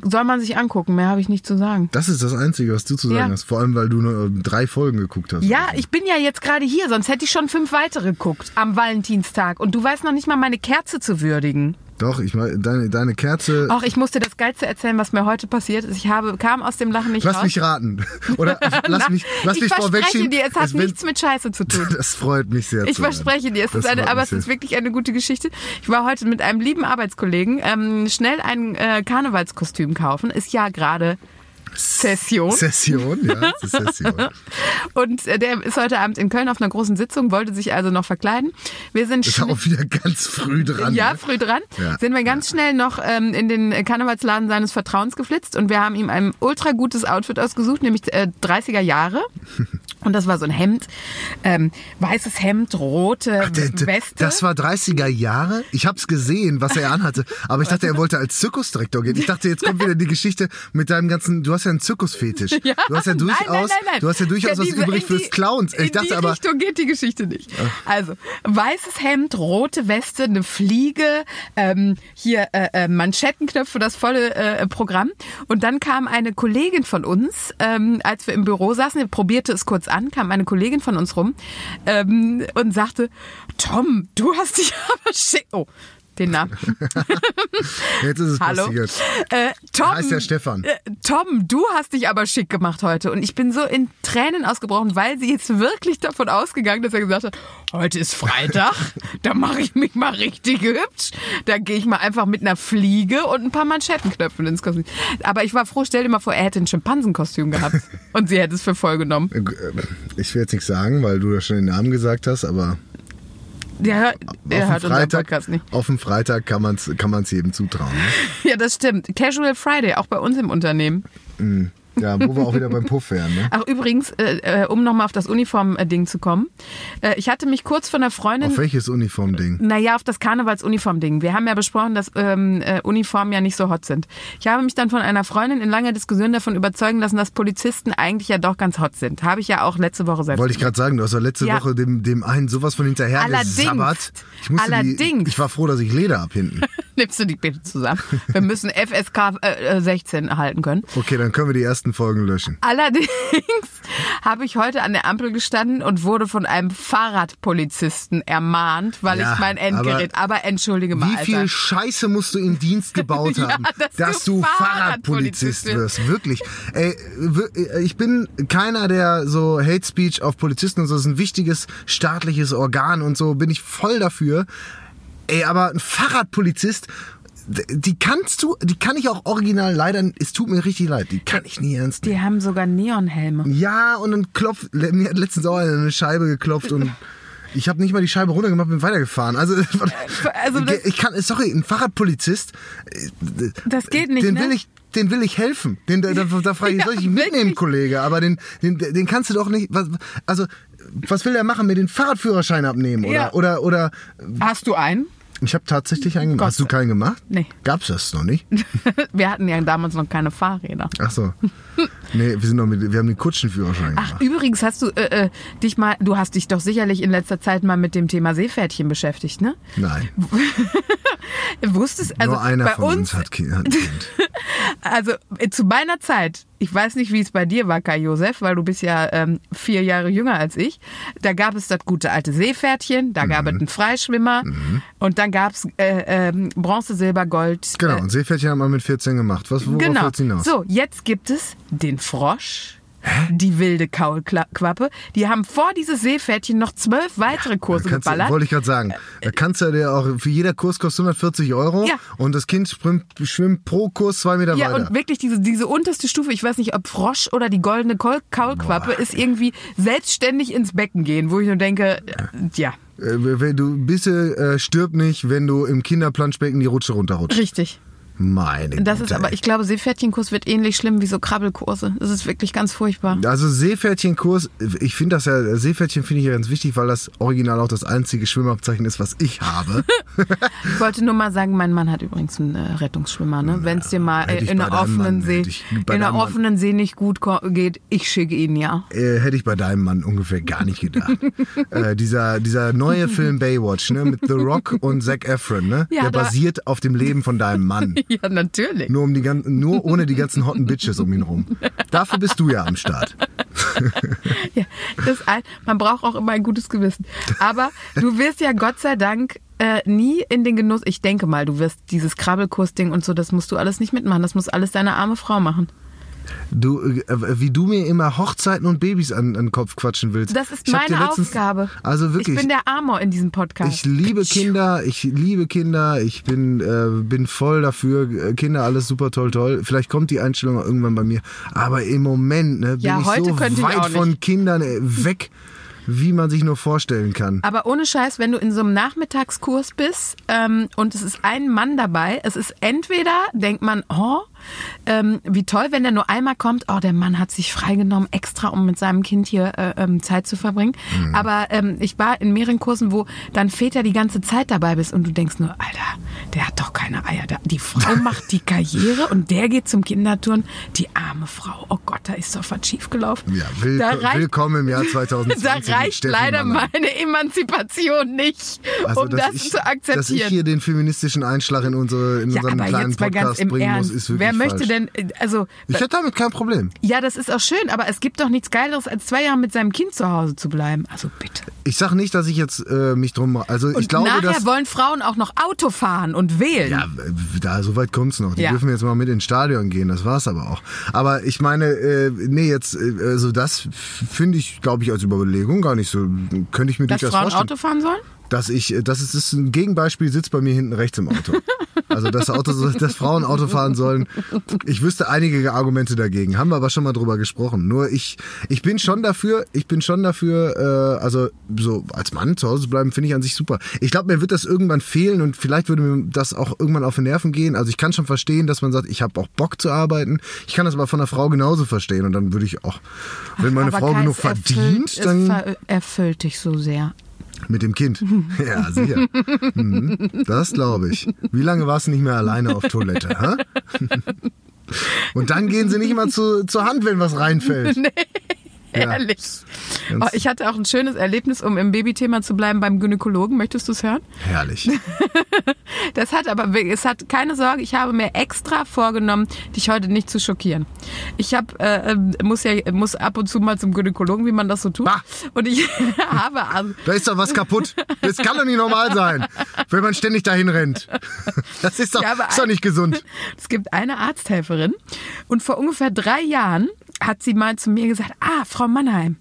Soll man sich angucken, mehr habe ich nicht zu sagen.
Das ist das Einzige, was du zu sagen
Ja.
hast. Vor allem, weil du nur drei Folgen geguckt hast.
Ja, ich bin ja jetzt gerade hier, sonst hätte ich schon fünf weitere geguckt am Valentinstag. Und du weißt noch nicht mal meine Kerze zu würdigen.
Doch, ich meine, deine, deine Kerze.
Ach, ich muss dir das Geilste erzählen, was mir heute passiert ist. Ich habe, kam aus dem Lachen nicht
Lass
raus.
mich raten. Oder lass mich, lass
ich
mich
verspreche
vorwegschieben.
dir, es hat
wird-
nichts mit Scheiße zu tun.
Das freut mich sehr.
Ich verspreche dir, es ist eine, aber es ist wirklich eine gute Geschichte. Ich war heute mit einem lieben Arbeitskollegen ähm, schnell ein äh, Karnevalskostüm kaufen. Ist ja gerade Session.
Session, ja, Session.
Und äh, der ist heute Abend in Köln auf einer großen Sitzung, wollte sich also noch verkleiden. Wir sind
Ist ja auch wieder ganz früh dran.
ja,
ne?
früh dran.
Ja,
Sind wir ganz schnell noch ähm, in den Karnevalsladen seines Vertrauens geflitzt und wir haben ihm ein ultra gutes Outfit ausgesucht, nämlich äh, 30er Jahre. Und das war so ein Hemd, ähm, weißes Hemd, rote
Der- der-
Weste.
Das war 30er Jahre. Ich hab's gesehen, was er anhatte. Aber ich dachte, er wollte als Zirkusdirektor gehen. Ich dachte, jetzt kommt wieder die Geschichte mit deinem ganzen. Du hast ja einen Zirkusfetisch.
Ja,
Du hast ja durchaus,
nein, nein, nein.
du hast ja durchaus was
diese-
übrig
in
fürs
die-
Clowns. Ich
in die
dachte aber,
Richtung geht die Geschichte nicht. Also, weißes Hemd, rote Weste, eine Fliege, ähm, hier äh, äh, Manschettenknöpfe, das volle äh, Programm. Und dann kam eine Kollegin von uns, ähm, als wir im Büro saßen, er probierte es kurz an, kam eine Kollegin von uns rum ähm, und sagte, Tom, du hast dich aber schick... Oh, den Namen.
jetzt ist es
Hallo.
passiert.
Äh, Tom,
Heißt ja Stefan.
Äh, Tom, du hast dich aber schick gemacht heute. Und ich bin so in Tränen ausgebrochen, weil sie jetzt wirklich davon ausgegangen, dass er gesagt hat, heute ist Freitag, da mache ich mich mal richtig hübsch. Da gehe ich mal einfach mit einer Fliege und ein paar Manschettenknöpfen ins Kostüm. Aber ich war froh, stell dir mal vor, er hätte ein Schimpansenkostüm gehabt. und sie hätte es für voll genommen.
Äh, Ich will jetzt nichts sagen, weil du ja schon den Namen gesagt hast, aber
Der, der
auf
hört
dem
unseren
Freitag,
Podcast nicht.
Auf dem Freitag kann man es kann man's jedem zutrauen. Ne?
Ja, das stimmt. Casual Friday, auch bei uns im Unternehmen.
Ja, wo wir auch wieder beim Puff wären. Ne?
Ach, übrigens, äh, äh, um nochmal auf das Uniform-Ding zu kommen. Äh, ich hatte mich kurz von der Freundin.
Auf welches Uniformding?
Naja, auf das Karnevalsuniform-Ding. Wir haben ja besprochen, dass ähm, äh, Uniformen ja nicht so hot sind. Ich habe mich dann von einer Freundin in langer Diskussion davon überzeugen lassen, dass Polizisten eigentlich ja doch ganz hot sind. Habe ich ja auch letzte Woche selbst.
Wollte ich gerade sagen, du hast ja letzte
Ja.
Woche dem, dem einen sowas von hinterher
Allerdings.
gesabbert. Ich, musste
Allerdings.
Die, ich war froh, dass ich Leder hab hinten.
Nimmst du die bitte zusammen? Wir müssen FSK äh, äh, 16 erhalten können.
Okay, dann können wir die ersten Folgen löschen.
Allerdings habe ich heute an der Ampel gestanden und wurde von einem Fahrradpolizisten ermahnt, weil
Ja,
ich mein Endgerät. Aber, entschuldige mal,
Wie viel
Alter.
Scheiße musst du im Dienst gebaut
Ja,
haben,
dass
dass
du Fahrradpolizist
Fahrradpolizist wirst? Wirklich. Ey, wir- ich bin keiner, der so Hate Speech auf Polizisten und so, das ist ein wichtiges staatliches Organ und so, bin ich voll dafür. Ey, aber ein Fahrradpolizist, die kannst du, die kann ich auch original leider, es tut mir richtig leid, die kann ich nie ernst nehmen.
Die haben sogar Neonhelme.
Ja, und dann klopft, mir hat letztens auch eine Scheibe geklopft und ich habe nicht mal die Scheibe runtergemacht, bin weitergefahren. Also,
also das-
ich kann, sorry, ein Fahrradpolizist, äh,
Das geht nicht,
den
ne?
will ich, den will ich helfen. Den, da, da, da frage ich,
Ja,
soll ich mitnehmen,
wirklich.
Kollege? Aber den, den, den kannst du doch nicht, was, also, was will der machen? Mir den Fahrradführerschein abnehmen? Oder,
Ja.
oder, oder,
Hast du einen?
Ich habe tatsächlich einen gemacht. Hast du keinen gemacht?
Nee.
Gab's das noch nicht?
Wir hatten ja damals noch keine Fahrräder.
Ach so. Nee, wir sind noch mit, wir haben den Kutschenführerschein gemacht.
Ach, übrigens hast du äh, äh, dich mal, du hast dich doch sicherlich in letzter Zeit mal mit dem Thema Seepferdchen beschäftigt, ne?
Nein.
Wusstest also
Nur einer
bei
von uns,
uns,
hat Kind. Hat ein kind.
also äh, zu meiner Zeit, ich weiß nicht, wie es bei dir war, Kai Josef, weil du bist ja ähm, vier Jahre jünger als ich. Da gab es das gute alte Seepferdchen, da gab es
Mhm.
einen Freischwimmer und dann gab es äh, ähm, Bronze, Silber, Gold.
Genau,
Äh,
und Seepferdchen haben wir mit 14 gemacht. Was, worauf
genau.
hinaus?
So, jetzt gibt es den Frosch. Die wilde Kaulquappe. Die haben vor dieses Seepferdchen noch zwölf weitere Kurse
Kannst, du-
geballert.
wollte ich gerade sagen. Da kannst du dir auch, für jeder Kurs kostet 140 Euro
Ja.
und das Kind schwimmt, schwimmt pro Kurs zwei Meter
Ja,
weiter.
und wirklich diese, diese unterste Stufe, ich weiß nicht, ob Frosch oder die goldene Kaul Kaulquappe, ist irgendwie selbstständig ins Becken gehen, wo ich nur denke, äh, ja,
Äh, wenn du bitte äh, stirb nicht, wenn du im Kinderplanschbecken die Rutsche runterrutschst.
richtig.
Meine
Das
Güte,
ist aber, ich glaube, Seepferdchenkurs wird ähnlich schlimm wie so Krabbelkurse. Das ist wirklich ganz furchtbar.
Also Seepferdchenkurs, ich finde das ja, Seepferdchen finde ich ja ganz wichtig, weil das original auch das einzige Schwimmabzeichen ist, was ich habe.
Ich wollte nur mal sagen, mein Mann hat übrigens einen äh, Rettungsschwimmer, ne? Wenn es dir mal äh, in
deinem
offenen
Mann,
See, in
Mann-
offenen See nicht gut geht, ich schicke ihn ja.
äh, hätte ich bei deinem Mann ungefähr gar nicht gedacht. äh, dieser, dieser neue Film Baywatch, ne, mit The Rock und Zac Efron, ne,
Ja,
der basiert auf dem Leben von deinem Mann.
Ja, natürlich.
Nur, um die ganzen, nur ohne die ganzen hotten Bitches um ihn rum. Dafür bist du ja am Start.
Ja, ein, man braucht auch immer ein gutes Gewissen. Aber du wirst ja Gott sei Dank äh, nie in den Genuss, ich denke mal, du wirst dieses Krabbelkursding und so, das musst du alles nicht mitmachen. Das muss alles deine arme Frau machen.
Du, äh, wie du mir immer Hochzeiten und Babys an, an den Kopf quatschen willst.
Das ist
Ich
meine
letztens-
Aufgabe.
Also wirklich.
Ich bin der Amor in diesem Podcast.
Ich liebe Kinder, ich liebe Kinder, ich bin, äh, bin voll dafür. Äh, Kinder, alles super toll, toll. Vielleicht kommt die Einstellung irgendwann bei mir. Aber im Moment ne, bin
Ja,
ich
heute
so
ich
weit
nicht.
von Kindern äh, weg, wie man sich nur vorstellen kann.
Aber ohne Scheiß, wenn du in so einem Nachmittagskurs bist ähm, und es ist ein Mann dabei, es ist entweder, denkt man, oh, ähm, wie toll, wenn der nur einmal kommt, oh, der Mann hat sich freigenommen, extra, um mit seinem Kind hier äh, ähm, Zeit zu verbringen.
Mhm.
Aber ähm, ich war in mehreren Kursen, wo dann Väter die ganze Zeit dabei bist und du denkst nur, Alter, der hat doch keine Eier. Die Frau macht die Karriere und der geht zum Kinderturn. Die arme Frau, oh Gott, da ist doch was schiefgelaufen.
Ja, will,
reicht-
willkommen im Jahr 2020.
da reicht leider
Mannheim.
meine Emanzipation nicht,
Also,
um das
ich,
zu
Dass ich
akzeptieren.
hier den feministischen Einschlag in, unsere, in
ja,
unseren kleinen Podcast bringen muss, ist wirklich
Wer möchte
falsch.
denn, äh, also,
Ich hätte damit kein Problem.
ja, das ist auch schön, aber es gibt doch nichts Geileres, als zwei Jahre mit seinem Kind zu Hause zu bleiben. Also bitte.
Ich sag nicht, dass ich jetzt äh, mich drum. Also
Und
ich glaube,
nachher
dass.
wollen Frauen auch noch Auto fahren und wählen.
Ja, da so weit kommt's noch. Die
Ja.
dürfen jetzt mal mit ins Stadion gehen, das war's aber auch. Aber ich meine, äh, nee, jetzt äh, also das finde ich, glaube ich, als Überlegung gar nicht so. Könnte ich mir
Dass
durchaus
Frauen
vorstellen.
Auto fahren sollen?
Dass ich, das ist, das ist ein Gegenbeispiel, sitzt bei mir hinten rechts im Auto. Also das Auto, dass Frauen Auto fahren sollen. Ich wüsste einige Argumente dagegen, haben wir aber schon mal drüber gesprochen. Nur ich, ich bin schon dafür, ich bin schon dafür, äh, also so als Mann zu Hause zu bleiben, finde ich an sich super. Ich glaube, mir wird das irgendwann fehlen und vielleicht würde mir das auch irgendwann auf die Nerven gehen. Also ich kann schon verstehen, dass man sagt, ich habe auch Bock zu arbeiten. Ich kann das aber von einer Frau genauso verstehen und dann würde ich auch, wenn meine
Aber
Frau genug
erfüllt-
verdient, dann
erfüllt dich so sehr.
Mit dem Kind. Ja, sicher. Mhm, das glaube ich. Wie lange warst du nicht mehr alleine auf Toilette? Hä? Und dann gehen sie nicht mal zu, zur Hand, wenn was reinfällt. Ja.
Ehrlich.
Ganz-
Oh, ich hatte auch ein schönes Erlebnis, um im Babythema zu bleiben, beim Gynäkologen. Möchtest du es hören?
Herrlich.
Das hat aber, es hat keine Sorge, ich habe mir extra vorgenommen, dich heute nicht zu schockieren. Ich habe, äh, ähm, muss ja, muss ab und zu mal zum Gynäkologen, wie man das so tut.
Bah!
Und ich habe, also,
Da ist doch was kaputt. Das kann doch nicht normal sein, wenn man ständig dahin rennt. Das ist doch,
Ja,
ist doch nicht gesund.
Es gibt eine Arzthelferin und vor ungefähr drei Jahren hat sie mal zu mir gesagt, ah, Frau Mannheim,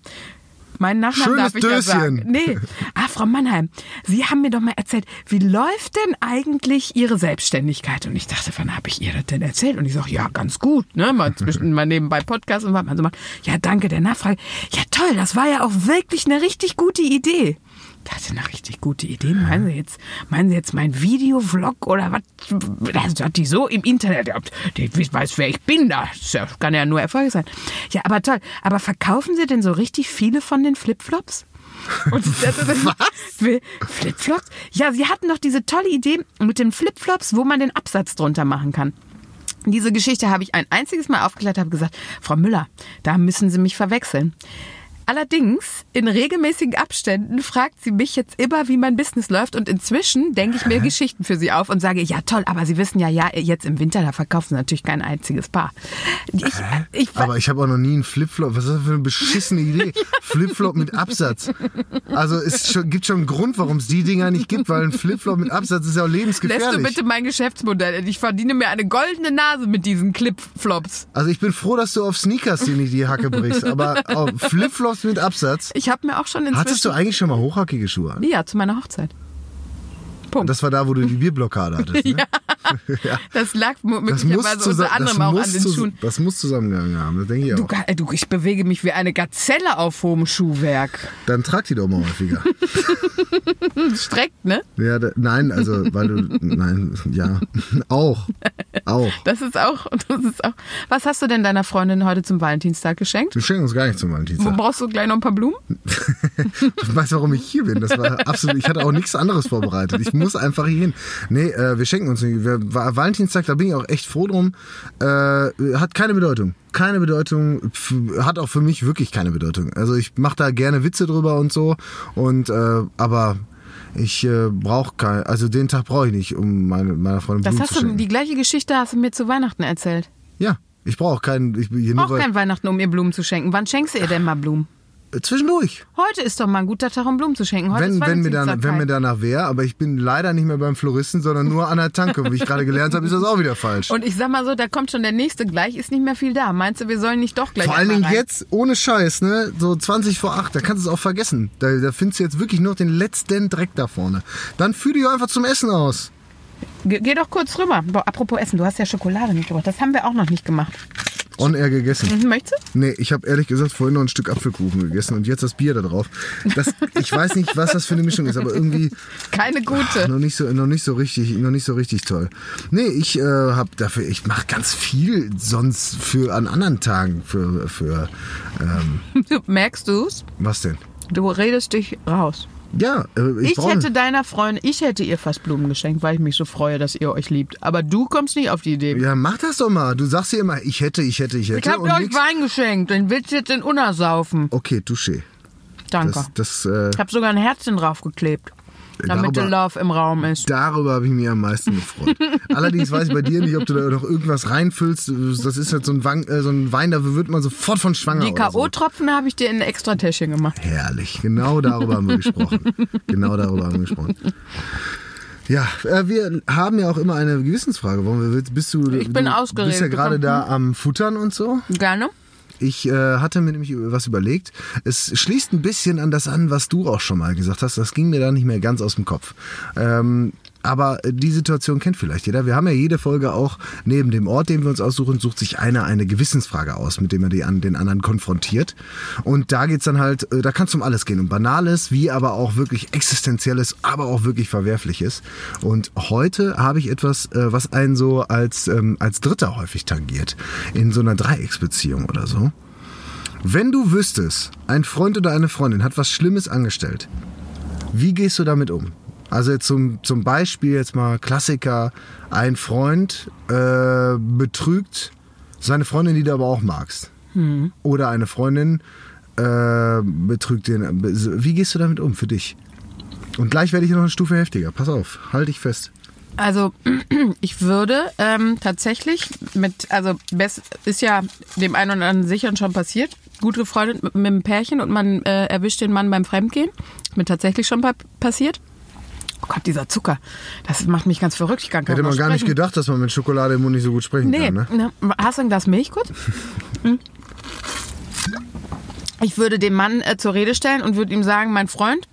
meinen Nachnamen
Schönes
darf ich ja sagen.
Döschen.
Nee, ah, Frau Mannheim, Sie haben mir doch mal erzählt, wie läuft denn eigentlich Ihre Selbstständigkeit? Und ich dachte, wann habe ich ihr das denn erzählt? Und ich sage, ja, ganz gut, ne? Mal zwischen mal nebenbei Podcast und was man so macht. Ja, danke der Nachfrage. Ja, toll, das war ja auch wirklich eine richtig gute Idee. Ich dachte, eine richtig gute Idee. Meinen Sie jetzt, meinen Sie jetzt mein Videovlog oder was? Das hat die so im Internet. Ja, Die weiß, wer ich bin. Das kann ja nur Erfolg sein. Ja, aber toll. Aber verkaufen Sie denn so richtig viele von den Flipflops? Und ich dachte, was? Flipflops? Ja, Sie hatten doch diese tolle Idee mit den Flipflops, wo man den Absatz drunter machen kann. Diese Geschichte habe ich ein einziges Mal aufgeklärt, habe gesagt, Frau Müller, da müssen Sie mich verwechseln. Allerdings, in regelmäßigen Abständen fragt sie mich jetzt immer, wie mein Business läuft. Und inzwischen denke ich mir Geschichten für sie auf und sage, ja toll, aber Sie wissen ja, ja, jetzt im Winter, da verkaufen Sie natürlich kein einziges Paar. Ich, ich,
Aber ich habe auch noch nie einen Flipflop. Was ist das für eine beschissene Idee? Flipflop mit Absatz. Also es schon, gibt schon einen Grund, warum es die Dinger nicht gibt, weil ein Flipflop mit Absatz ist ja auch
lässt
lebensgefährlich.
du bitte mein Geschäftsmodell? Ich verdiene mir eine goldene Nase mit diesen Clip-Flops.
Also ich bin froh, dass du auf Sneakers dir nicht die Hacke brichst, aber auf Flipflops mit Absatz.
Ich habe mir auch schon inzwischen...
Hattest du eigentlich schon mal hochhackige Schuhe an?
Ja, zu meiner Hochzeit. Punkt.
Das war da, wo du die Bierblockade hattest. Ne?
Das lag mu-
Das muss,
möglicherweise unter anderem auch an den Schuhen.
das muss zusammengegangen haben, das denke ich
Du,
auch.
Ga- du, ich bewege mich wie eine Gazelle auf hohem Schuhwerk.
Dann trag die doch mal häufiger.
Streckt, ne?
ja, da, nein, also, weil du, nein, ja, auch, auch.
Das ist auch, das ist auch. Was hast du denn deiner Freundin heute zum Valentinstag geschenkt?
Wir schenken uns gar nicht zum
Wo
Valentinstag.
brauchst du gleich noch ein paar Blumen?
Du weißt, warum ich hier bin. Das war absolut, ich hatte auch nichts anderes vorbereitet. Ich muss einfach hier hin. Nee, äh, wir schenken uns nicht. Wir, war Valentinstag, da bin ich auch echt froh drum. Äh, hat keine Bedeutung. Keine Bedeutung. Hat auch für mich wirklich keine Bedeutung. Also ich mache da gerne Witze drüber und so. Und äh, aber ich äh, brauche kein, also den Tag brauche ich nicht, um meine, meiner Freundin
Das
Blumen
hast
zu
du,
schenken.
die gleiche Geschichte hast du mir zu Weihnachten erzählt.
ja, ich brauche keinen. Ich, hier nur
Auch
weil-
kein Weihnachten, um ihr Blumen zu schenken. Wann schenkst du ihr denn mal Blumen?
Zwischendurch.
Heute ist doch mal ein guter Tag, um Blumen zu schenken. Heute
Wenn, wenn, mir dann, wenn mir danach wäre, aber ich bin leider nicht mehr beim Floristen, sondern nur an der Tanke. Wie ich gerade gelernt habe, ist das auch wieder falsch.
Und ich sag mal so, da kommt schon der nächste gleich, ist nicht mehr viel da. Meinst du, wir sollen nicht doch gleich
Vor allen Dingen jetzt, ohne Scheiß, ne? So 20 vor 8, da kannst du es auch vergessen. Da, da findest du jetzt wirklich nur den letzten Dreck da vorne. Dann führ dich einfach zum Essen aus.
Ge geh doch kurz rüber. Boah, apropos Essen, du hast ja Schokolade mitgebracht. Das haben wir auch noch nicht gemacht.
On air gegessen.
Mhm, Möchtest du?
Nee, ich habe ehrlich gesagt vorhin noch ein Stück Apfelkuchen gegessen und jetzt das Bier da drauf. Das, ich weiß nicht, was das für eine Mischung ist, aber irgendwie
Keine gute.
noch nicht so, noch nicht so richtig, noch nicht so richtig toll. Nee, ich äh, habe dafür, ich mache ganz viel sonst für an anderen Tagen für, für ähm,
Merkst du's?
was denn?
Du redest dich raus.
Ja, äh, ich,
Ich, hätte deiner Freundin, ich hätte ihr fast Blumen geschenkt, weil ich mich so freue, dass ihr euch liebt. Aber du kommst nicht auf die Idee.
Ja, mach das doch mal. Du sagst hier immer, ich hätte, ich hätte, ich hätte.
ich habe euch
nix.
Wein geschenkt. Den willst du jetzt in Unna saufen.
Okay, touché.
Danke.
Das, das, äh,
ich habe sogar ein Herzchen draufgeklebt. Damit der
Darüber-
Love im Raum ist.
darüber habe ich mich am meisten gefreut. Allerdings weiß ich bei dir nicht, ob du da noch irgendwas reinfüllst. Das ist halt so ein, Wein, äh, so ein Wein, da wird man sofort von schwanger.
Die
oder so.
K.O.-Tropfen habe ich dir in ein extra Täschchen gemacht.
Herrlich, genau darüber haben wir gesprochen. Genau darüber haben wir gesprochen. Ja, äh, wir haben ja auch immer eine Gewissensfrage. Wir, bist du,
Ich bin
du
ausgeregt.
bist ja gerade da am Futtern und so.
Gerne.
Ich äh, hatte mir nämlich was überlegt. Es schließt ein bisschen an das an, was du auch schon mal gesagt hast. Das ging mir da nicht mehr ganz aus dem Kopf. Ähm, aber die Situation kennt vielleicht jeder. Wir haben ja jede Folge auch neben dem Ort, den wir uns aussuchen, sucht sich einer eine Gewissensfrage aus, mit dem er die an den anderen konfrontiert. Und da geht's dann halt, äh, da kann es um alles gehen, um Banales, wie aber auch wirklich Existenzielles, aber auch wirklich Verwerfliches. Und heute habe ich etwas, äh, was einen so als, ähm, als Dritter häufig tangiert. In so einer Dreiecksbeziehung oder so. Wenn du wüsstest, ein Freund oder eine Freundin hat was Schlimmes angestellt, wie gehst du damit um? Also zum, zum Beispiel jetzt mal Klassiker, ein Freund äh, betrügt seine Freundin, die du aber auch magst. Oder eine Freundin äh, betrügt den. Wie gehst du damit um für dich? Und gleich werde ich noch eine Stufe heftiger. Pass auf, halt dich fest.
Also ich würde ähm, tatsächlich mit, also best, ist ja dem einen oder anderen sicher schon passiert, gut befreundet mit, mit einem Pärchen und man äh, erwischt den Mann beim Fremdgehen. Ist mir tatsächlich schon pa passiert. Oh Gott, dieser Zucker, das macht mich ganz verrückt. Ich kann
Hätte man gar nicht gedacht, dass man mit Schokolade im Mund nicht so gut sprechen
Nee,
kann. Ne?
ne? hast du ein Glas Milch kurz? Hm. Ich würde den Mann äh, zur Rede stellen und würde ihm sagen, mein Freund,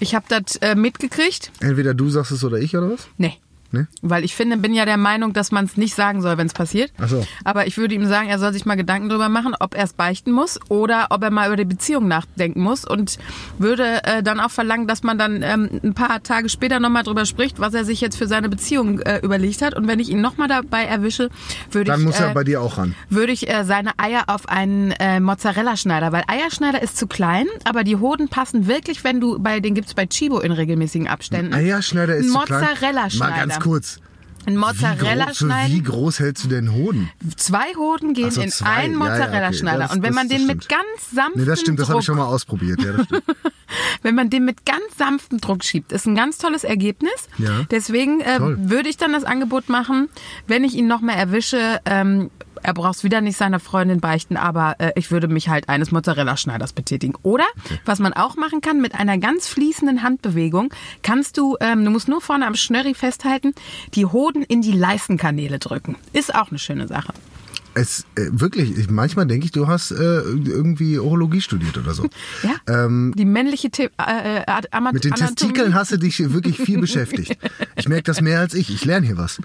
ich habe das äh, mitgekriegt.
Entweder du sagst es oder ich oder was?
Nee.
Nee?
Weil ich finde, bin ja der Meinung, dass man es nicht sagen soll, wenn es passiert.
Ach so.
Aber ich würde ihm sagen, er soll sich mal Gedanken drüber machen, ob er es beichten muss oder ob er mal über die Beziehung nachdenken muss und würde äh, dann auch verlangen, dass man dann ähm, ein paar Tage später nochmal drüber spricht, was er sich jetzt für seine Beziehung äh, überlegt hat. Und wenn ich ihn nochmal dabei erwische, würde
Dann
ich,
muss
äh,
er bei dir auch ran.
würde ich äh, seine Eier auf einen äh, Mozzarella-Schneider, weil Eierschneider ist zu klein, aber die Hoden passen wirklich, wenn du bei den gibt's bei Chibo in regelmäßigen Abständen.
Eierschneider ist
Ein
zu klein.
Mozzarella-Schneider.
Mal ganz kurz.
Ein
Wie groß,
Mozzarella
für
schneiden.
wie groß hältst du denn Hoden?
Zwei Hoden gehen
so,
in
zwei.
einen
Ja, ja,
Mozzarella-Schneider.
okay. Das-
und wenn man den mit
stimmt.
ganz sanftem
Nee, das stimmt, das habe ich
Druck,
schon mal ausprobiert. Ja,
wenn man den mit ganz sanftem Druck schiebt, ist ein ganz tolles Ergebnis.
Ja.
Deswegen äh, würde ich dann das Angebot machen, wenn ich ihn noch mal erwische. Ähm, er braucht wieder nicht seiner Freundin beichten, aber äh, ich würde mich halt eines Mozzarella-Schneiders betätigen. Oder was man auch machen kann, mit einer ganz fließenden Handbewegung kannst du, ähm, du musst nur vorne am Schnörri festhalten, die Hoden in die Leistenkanäle drücken. Ist auch eine schöne Sache.
Es äh, wirklich, ich, manchmal denke ich, du hast äh, irgendwie Urologie studiert oder so.
Ja. die männliche The äh, äh, Ama-
Ähm, Mit den
Anatomie.
Testikeln hast du dich wirklich viel beschäftigt. Ich merke das mehr als ich. Ich lerne hier was.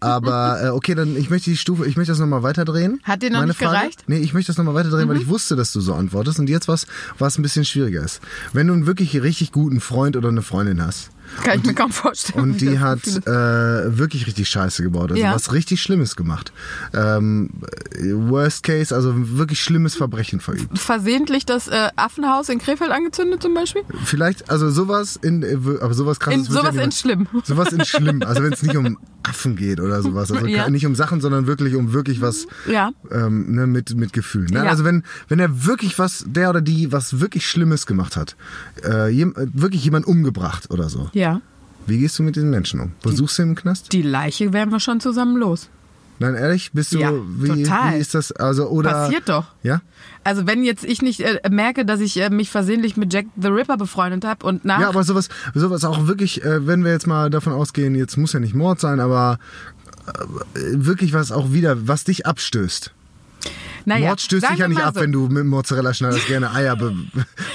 Aber äh, okay, dann ich möchte die Stufe, ich möchte das nochmal weiterdrehen.
Hat dir noch
Meine
nicht
Frage.
gereicht? Mhm.
Nee, ich möchte das nochmal weiterdrehen, weil ich wusste, dass du so antwortest. Und jetzt was, was ein bisschen schwieriger ist. Wenn du einen wirklich richtig guten Freund oder eine Freundin hast.
Kann ich mir kaum vorstellen.
Und die hat äh, wirklich richtig Scheiße gebaut, also
Ja.
was richtig Schlimmes gemacht. Ähm, worst Case, also wirklich schlimmes Verbrechen verübt.
versehentlich das äh, Affenhaus in Krefeld angezündet zum Beispiel?
Vielleicht, also sowas in, äh, aber sowas krasses
In- sowas
ja
in schlimm.
Sowas in schlimm, also wenn es nicht um Affen geht oder sowas, also
Ja.
nicht um Sachen, sondern wirklich um wirklich was
Ja.
ähm, ne, mit mit Gefühlen. Ne? Also wenn wenn er wirklich was, der oder die was wirklich Schlimmes gemacht hat, äh, wirklich jemand umgebracht oder so.
Ja.
Wie gehst du mit diesen Menschen um? Besuchst du im Knast?
Die Leiche wären wir schon zusammen los.
Nein, ehrlich, bist du
Ja,
wie,
total.
wie ist das also oder
Passiert doch.
Ja?
Also wenn jetzt ich nicht äh, merke, dass ich äh, mich versehentlich mit Jack the Ripper befreundet habe und nach
Ja, aber sowas, sowas auch wirklich, äh, wenn wir jetzt mal davon ausgehen, jetzt muss ja nicht Mord sein, aber äh, wirklich was auch wieder, was dich abstößt.
Naja,
Mord stößt dich ja nicht ab,
so.
wenn du mit dem Mozzarella-Schneiders gerne Eier be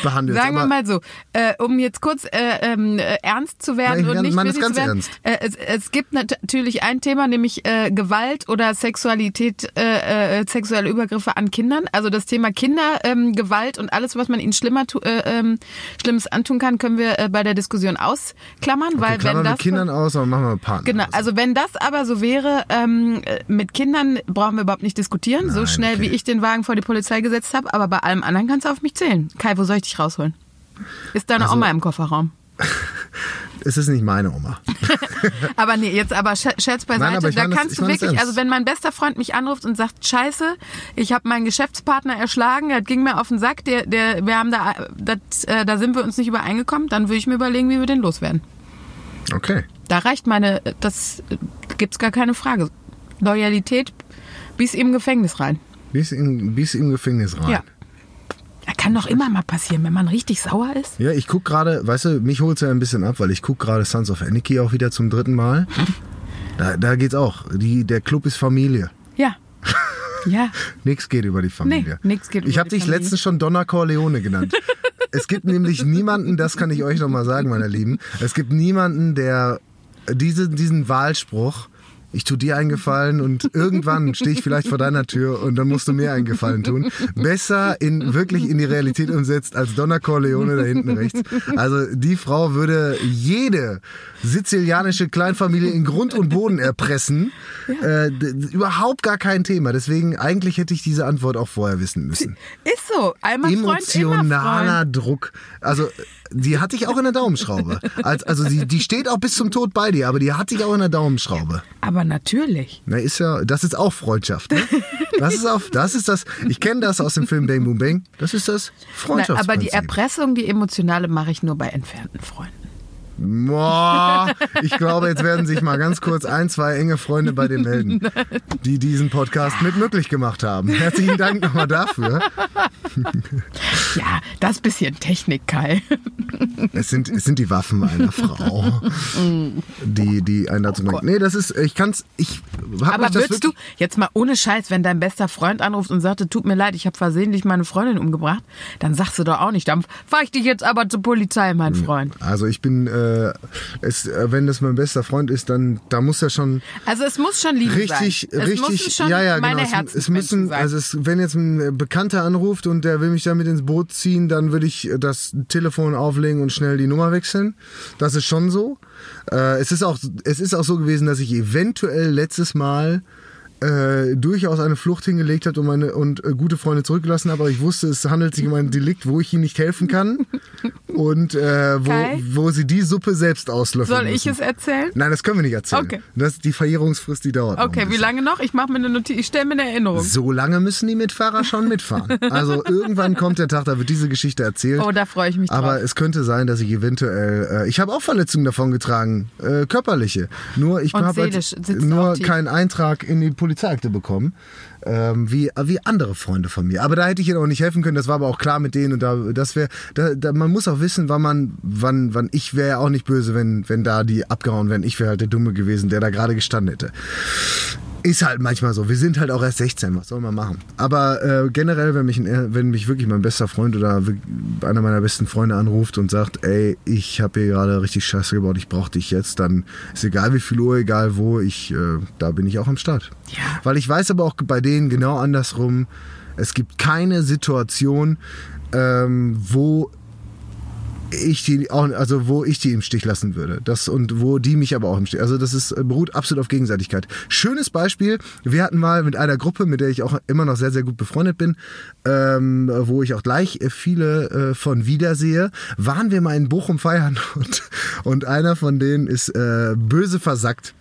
behandelst.
Sagen wir mal so, äh, um jetzt kurz äh, äh, ernst zu werden
Nein,
und nicht witzig zu werden.
ernst.
Äh, es, es gibt nat- natürlich ein Thema, nämlich äh, Gewalt oder Sexualität, äh, sexuelle Übergriffe an Kindern. Also das Thema Kindergewalt ähm, und alles, was man ihnen schlimmer äh, ähm, Schlimmes antun kann, können wir bei der Diskussion ausklammern,
wir
weil
klammern
wenn
mit
das
Kindern aus, aber machen wir mit Partnern.
Genau, also wenn das aber so wäre, ähm, äh, mit Kindern brauchen wir überhaupt nicht diskutieren, so
Nein,
schnell
okay.
wie ich den Wagen vor die Polizei gesetzt habe, aber bei allem anderen kannst du auf mich zählen. Kai, wo soll ich dich rausholen? Ist deine
Also-
Oma im Kofferraum?
Es ist nicht meine Oma.
Aber nee, jetzt aber Sche- Scherz beiseite,
Nein, ich
da
das-
kannst
ich
du
das
wirklich, also wenn mein bester Freund mich anruft und sagt, scheiße, ich habe meinen Geschäftspartner erschlagen, das ging mir auf den Sack, der, der, wir haben da, das, äh, da sind wir uns nicht übereingekommen, dann würde ich mir überlegen, wie wir den loswerden.
Okay.
Da reicht meine, das äh, gibt's gar keine Frage. Loyalität bis im Gefängnis rein.
Bis, in, bis im Gefängnis rein.
Ja. Das kann doch immer mal passieren, wenn man richtig sauer ist.
Ja, ich guck gerade, weißt du, mich holt's ja ein bisschen ab, weil ich guck gerade Sons of Anarchy auch wieder zum dritten Mal. Da, da geht's auch. Die, der Club ist Familie.
Ja. Ja.
Nichts geht über die Familie.
Nee, nix geht
Ich habe dich
Familie.
letztens schon Donna Corleone genannt. es gibt nämlich niemanden, das kann ich euch noch mal sagen, meine Lieben. Es gibt niemanden, der diese, diesen Wahlspruch ich tu dir einen Gefallen und irgendwann stehe ich vielleicht vor deiner Tür und dann musst du mir einen Gefallen tun. Besser in, wirklich in die Realität umsetzt als Donna Corleone da hinten rechts. Also die Frau würde jede sizilianische Kleinfamilie in Grund und Boden erpressen. Äh, d- d- überhaupt gar kein Thema. Deswegen eigentlich hätte ich diese Antwort auch vorher wissen müssen.
Ist so. Einmal Freund,
Emotionaler
Freund.
Druck. Also die hatte ich auch in der Daumenschraube. Als, also die, die steht auch bis zum Tod bei dir, aber die hatte ich auch in der Daumenschraube.
Aber natürlich.
Na, ist ja, das ist auch Freundschaft. Ne? Das ist auch, das ist das. Ich kenne das aus dem Film Bang Boom Bang. Das ist das
Nein,
Freundschaftsprinzip.
aber die Erpressung, die emotionale, mache ich nur bei entfernten Freunden.
Boah, ich glaube, jetzt werden sich mal ganz kurz ein, zwei enge Freunde bei dir melden, die diesen Podcast mit möglich gemacht haben. Herzlichen Dank nochmal dafür.
Ja, das bisschen Technik, Kai.
Es sind, es sind die Waffen einer Frau, die, die einen dazu bringen. Nee, das ist, ich kann's, ich hab
Aber würdest du, jetzt mal ohne Scheiß, wenn dein bester Freund anruft und sagt, tut mir leid, ich habe versehentlich meine Freundin umgebracht, dann sagst du doch auch nicht, dann fahr ich dich jetzt aber zur Polizei, mein Freund.
Also ich bin, äh, es, äh, wenn das mein bester Freund ist, dann, da muss er schon
Also es muss schon Liebe
richtig,
sein.
Richtig,
schon
ja, ja, genau. Es, es müssen,
sein.
also es, wenn jetzt ein Bekannter anruft und der will mich damit ins Boot ziehen, dann würde ich das Telefon auflegen und schnell die Nummer wechseln. Das ist schon so. Äh, es ist auch, es ist auch so gewesen, dass ich eventuell letztes Mal äh, durchaus eine Flucht hingelegt hat und meine und äh, gute Freunde zurückgelassen habe, aber ich wusste, es handelt sich um ein Delikt, wo ich ihnen nicht helfen kann und äh, wo,
Kai?
wo sie die Suppe selbst auslöffeln
Soll ich
müssen.
es erzählen?
Nein, das können wir nicht erzählen.
Okay.
Das, die Verjährungsfrist, die dauert.
Okay, wie lange noch? Ich mache mir eine Notiz, ich stelle mir eine Erinnerung.
So lange müssen die Mitfahrer schon mitfahren. Also irgendwann kommt der Tag, da wird diese Geschichte erzählt.
Oh, da freue ich mich
Aber
drauf.
es könnte sein, dass ich eventuell, äh, ich habe auch Verletzungen davon getragen, äh, körperliche. Nur ich habe halt nur keinen Eintrag in die Polizeiakte bekommen, ähm, wie wie andere Freunde von mir. Aber da hätte ich ihnen auch nicht helfen können. Das war aber auch klar mit denen und da das wäre, da, da, man muss auch wissen, wann man, wann, wann ich wäre auch nicht böse, wenn wenn da die abgehauen wären. Ich wäre halt der Dumme gewesen, der da gerade gestanden hätte. Ist halt manchmal so. Wir sind halt auch erst 16, was soll man machen? Aber äh, generell, wenn mich, ein, wenn mich wirklich mein bester Freund oder einer meiner besten Freunde anruft und sagt, ey, ich habe hier gerade richtig Scheiße gebaut, ich brauche dich jetzt, dann ist egal wie viel Uhr, egal wo, ich, äh, da bin ich auch am Start.
Ja.
Weil ich weiß aber auch bei denen genau andersrum, es gibt keine Situation, ähm, wo ich die auch, also wo ich die im Stich lassen würde. Das und wo die mich aber auch im Stich. Also das ist beruht absolut auf Gegenseitigkeit. Schönes Beispiel. Wir hatten mal mit einer Gruppe, mit der ich auch immer noch sehr sehr gut befreundet bin, ähm, wo ich auch gleich äh, viele äh, von wiedersehe, waren wir mal in Bochum feiern und und einer von denen ist äh, böse versackt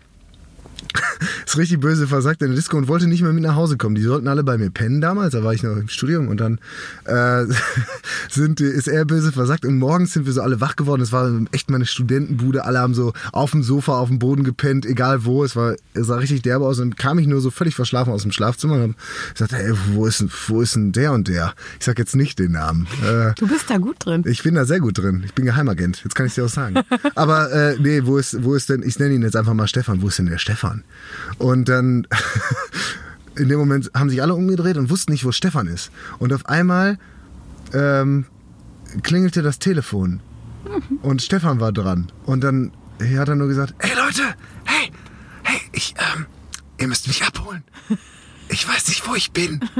ist richtig böse versagt in der Disco und wollte nicht mehr mit nach Hause kommen. Die sollten alle bei mir pennen damals, da war ich noch im Studium und dann äh, sind, ist er böse versagt und morgens sind wir so alle wach geworden. Es war echt meine Studentenbude, alle haben so auf dem Sofa, auf dem Boden gepennt, egal wo. Es war, es sah richtig derbe aus und kam ich nur so völlig verschlafen aus dem Schlafzimmer und hab gesagt, ey, wo ist, denn- wo ist denn der und der? Ich sag jetzt nicht den Namen. Äh,
Du bist da gut drin.
ich bin da sehr gut drin. Ich bin Geheimagent. Jetzt kann ich dir auch sagen. Aber äh, nee, wo ist, wo ist denn, ich nenne ihn jetzt einfach mal Stefan. Wo ist denn der Stefan? Und dann in dem Moment haben sich alle umgedreht und wussten nicht, wo Stefan ist. Und auf einmal ähm, klingelte das Telefon. Und Stefan war dran. Und dann hat er nur gesagt, hey Leute, hey, hey, ich, ähm, ihr müsst mich abholen. Ich weiß nicht, wo ich bin.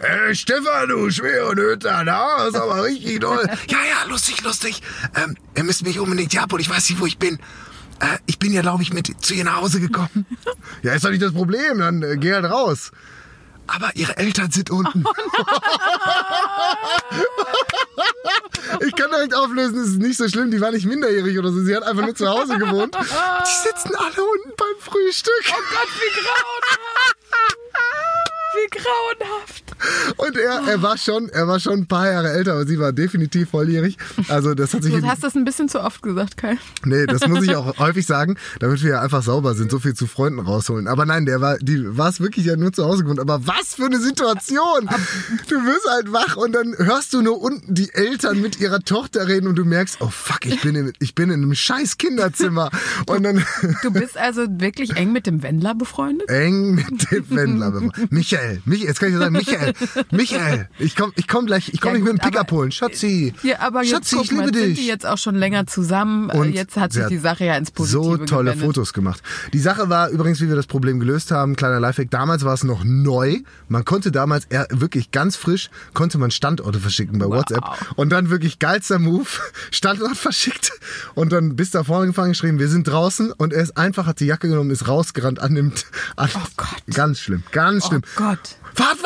Äh, Stefan, du schwere Nöter, da ist aber richtig doll. Ja, ja, lustig, lustig. Ähm, ihr müsst mich unbedingt hier abholen, ich weiß nicht, wo ich bin. Äh, ich bin ja, glaube ich, mit zu ihr nach Hause gekommen. ja, ist doch nicht das Problem, dann äh, geh halt raus. Aber ihre Eltern sind unten. ich kann direkt auflösen, es ist nicht so schlimm, die war nicht minderjährig oder so, sie hat einfach nur zu Hause gewohnt. Die sitzen alle unten beim Frühstück.
Oh Gott, wie grauenhaft. Wie grauenhaft.
Und er, er war schon, er war schon ein paar Jahre älter, aber sie war definitiv volljährig. Also das hat sich.
Du hast das ein bisschen zu oft gesagt, Kai.
Nee, das muss ich auch häufig sagen, damit wir ja einfach sauber sind, so viel zu Freunden rausholen. Aber nein, der war, die war es wirklich ja nur zu Hause gewohnt. Aber was für eine Situation! Du wirst halt wach und dann hörst du nur unten die Eltern mit ihrer Tochter reden und du merkst, oh fuck, ich bin in, ich bin in einem scheiß Kinderzimmer. Und dann.
Du bist also wirklich eng mit dem Wendler befreundet?
eng mit dem Wendler. befreundet. Michael, Mich, jetzt kann ich ja sagen, Michael, Michael, ich komm, ich komm gleich, ich komm
Ja,
nicht mit dem
gut,
Pick
aber-
abholen. Schatzi,
Ja, aber jetzt
Schatzi,
guck
ich liebe
mal, sind
dich.
die jetzt auch schon länger zusammen. Äh,
Und
jetzt hat sich die Sache ja ins Positive
So tolle
gewendet.
Fotos gemacht. Die Sache war übrigens, wie wir das Problem gelöst haben, kleiner Lifehack, damals war es noch neu. Man konnte damals eher wirklich ganz frisch, konnte man Standorte verschicken bei WhatsApp. Und dann wirklich geilster Move, Standort verschickt. Und dann bis da vorne gefangen geschrieben, wir sind draußen. Und er ist einfach, hat die Jacke genommen, ist rausgerannt an dem... An,
Oh Gott.
Ganz schlimm, ganz
Oh
schlimm.
Gott.
Fahrt,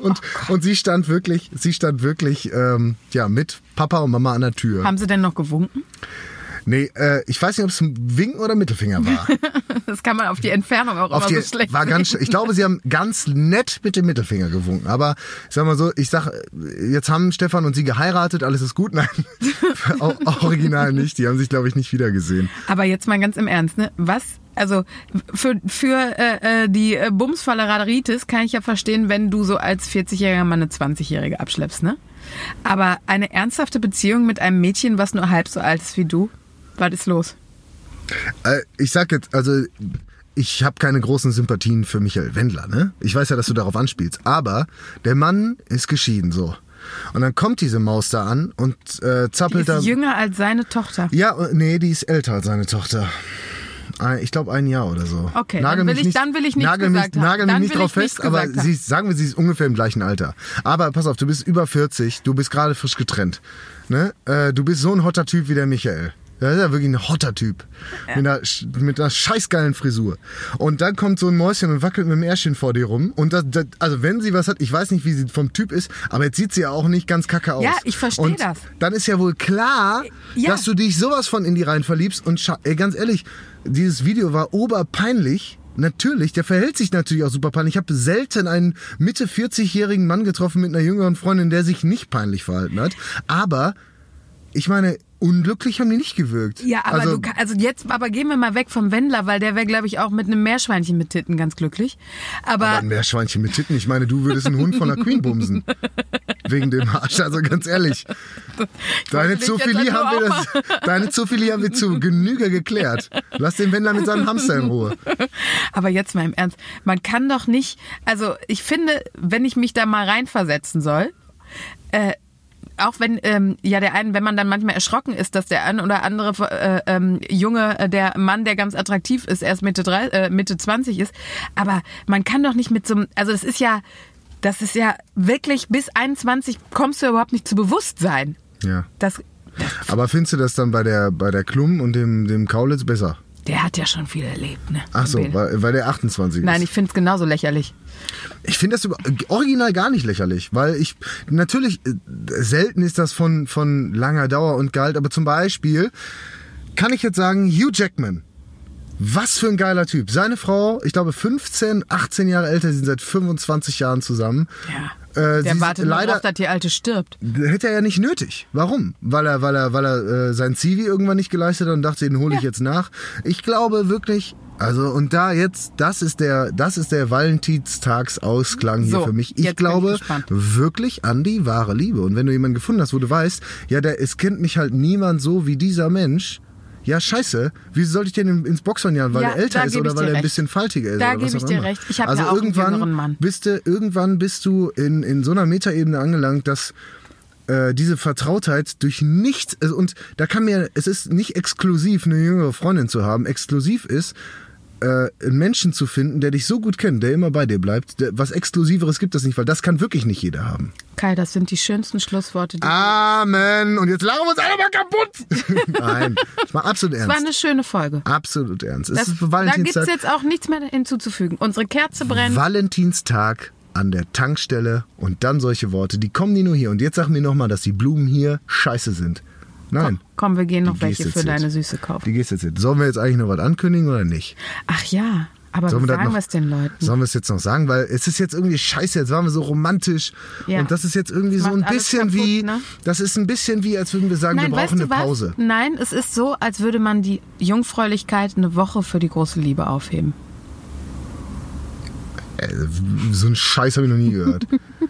Und, und sie stand wirklich, sie stand wirklich, ähm, ja, mit Papa und Mama an der Tür.
Haben sie denn noch gewunken?
Nee, äh, ich weiß nicht, ob es ein Winken oder Mittelfinger war.
Das kann man auf die Entfernung auch
Auf
immer
die,
so schlecht
war ganz, ich glaube, sie haben ganz nett mit dem Mittelfinger gewunken. Aber ich sag mal so, ich sag, jetzt haben Stefan und sie geheiratet, alles ist gut. Nein, original nicht. Die haben sich, glaube ich, nicht wiedergesehen.
Aber jetzt mal ganz im Ernst, ne? Was, also für, für äh, äh, die äh, Bumsfalleraditis kann ich ja verstehen, wenn du so als 40-Jähriger mal eine 20-Jährige abschleppst, ne? Aber eine ernsthafte Beziehung mit einem Mädchen, was nur halb so alt ist wie du, was ist los?
Äh, ich sag jetzt, also ich habe keine großen Sympathien für Michael Wendler, ne? Ich weiß ja, dass du darauf anspielst. Aber der Mann ist geschieden, so. Und dann kommt diese Maus da an und äh,
Die
zappelt da.
ist jünger als seine Tochter.
Ja, äh, nee, die ist älter als seine Tochter. Ich glaube ein Jahr oder so.
Okay, dann will ich- dann will ich nichts
nagel mich,
gesagt haben.
Nagel mich nicht drauf fest, aber sie, sagen wir, sie ist ungefähr im gleichen Alter. Aber pass auf, du bist über 40, du bist gerade frisch getrennt. Ne? Äh, du bist so ein hotter Typ wie der Michael. Das ist ja wirklich ein hotter Typ. Mit, einer, mit einer scheißgeilen Frisur. Und dann kommt so ein Mäuschen und wackelt mit dem Ärschchen vor dir rum. Und das, das, also wenn sie was hat, ich weiß nicht, wie sie vom Typ ist, aber jetzt sieht sie ja auch nicht ganz kacke aus.
Ja, ich verstehe das.
Dann ist ja wohl klar,
Ja.
dass du dich sowas von in die rein verliebst. Und ey, ganz ehrlich, dieses Video war oberpeinlich. Natürlich, der verhält sich natürlich auch super peinlich. Ich habe selten einen Mitte 40-jährigen Mann getroffen mit einer jüngeren Freundin, der sich nicht peinlich verhalten hat. Aber ich meine, unglücklich haben die nicht gewirkt.
Ja, aber
also,
du also jetzt aber gehen wir mal weg vom Wendler, weil der wäre glaube ich auch mit einem Meerschweinchen mit Titten ganz glücklich. Aber,
aber ein Meerschweinchen mit Titten. Ich meine, du würdest einen Hund von der Queen bumsen. Wegen dem Arsch. Also ganz ehrlich. Deine
also
haben wir das, deine Zoophilie haben wir zu Genüge geklärt. Lass den Wendler mit seinem Hamster in Ruhe.
Aber jetzt mal im Ernst, man kann doch nicht, also ich finde, wenn ich mich da mal reinversetzen soll, äh, auch wenn ähm, ja der einen, wenn man dann manchmal erschrocken ist, dass der ein oder andere äh, ähm, Junge, äh, der Mann, der ganz attraktiv ist, erst Mitte drei, äh, Mitte 20 ist, aber man kann doch nicht mit so einem, also das ist ja, das ist ja wirklich bis 21 kommst du überhaupt nicht zu Bewusstsein.
Ja.
Das,
Aber findest du das dann bei der, bei der Klum und dem, dem Kaulitz besser?
Der hat ja schon viel erlebt, ne?
Ach so, weil, weil der 28 ist.
Nein, ich finde es genauso lächerlich.
Ich finde das über, original gar nicht lächerlich, weil ich natürlich äh, selten ist das von von langer Dauer und Gehalt, aber zum Beispiel kann ich jetzt sagen Hugh Jackman. Was für ein geiler Typ. Seine Frau, ich glaube 15, 18 Jahre älter, sie sind seit 25 Jahren zusammen.
Ja.
Äh,
Der
sie
wartet
leider
drauf, dass die Alte stirbt.
hätte er ja nicht nötig. Warum? Weil er, weil er, weil er äh, sein Zivi irgendwann nicht geleistet hat und dachte, den hole ich jetzt nach. Ich glaube wirklich, also und da jetzt, das ist der, das ist der Valentinstagsausklang hier
So,
für mich. Ich
ich
glaube
gespannt.
wirklich an die wahre Liebe. Und wenn du jemanden gefunden hast, wo du weißt, ja, der, es kennt mich halt niemand so wie dieser Mensch. Ja, scheiße. Wie soll ich den in- ins Boxhorn jagen? Weil
Ja,
er älter ist oder weil er ein bisschen faltiger ist?
Da gebe ich
auch
dir
immer.
recht. Ich habe
also
ja auch einen
irgendwann
jüngeren Mann.
Bist du, irgendwann bist du in, in so einer Metaebene angelangt, dass äh, diese Vertrautheit durch nichts also, und da kann mir es ist nicht exklusiv eine jüngere Freundin zu haben exklusiv ist äh, einen Menschen zu finden der dich so gut kennt der immer bei dir bleibt der, was exklusiveres gibt es nicht weil das kann wirklich nicht jeder haben
Kai, das sind die schönsten Schlussworte. Die
Amen und jetzt lachen wir uns alle mal kaputt nein das war absolut
das war
ernst
eine schöne Folge.
absolut ernst es
Das,
ist
da gibt es
Valentinstag
jetzt auch nichts mehr hinzuzufügen. Unsere Kerze brennt.
Valentinstag an der Tankstelle und dann solche Worte, die kommen die nur hier. Und jetzt sag mir nochmal, dass die Blumen hier scheiße sind. Nein.
Komm, wir gehen noch
Die
welche für deine. Süße kaufen.
Die gehst jetzt jetzt. Sollen wir jetzt eigentlich noch was ankündigen oder nicht?
Ach ja, Aber
Sollen das
sagen wir es den Leuten?
Sollen wir es jetzt noch sagen? Weil es ist jetzt irgendwie scheiße, jetzt waren wir so romantisch.
Ja.
Und das ist jetzt irgendwie so
Macht
ein
alles
bisschen
kaputt,
wie,
ne?
das ist ein bisschen wie, als würden wir sagen, wir
weißt
brauchen eine
was?
Pause.
Nein, es ist so, als würde man die Jungfräulichkeit eine Woche für die große Liebe aufheben.
Äh, so einen Scheiß habe ich noch nie gehört.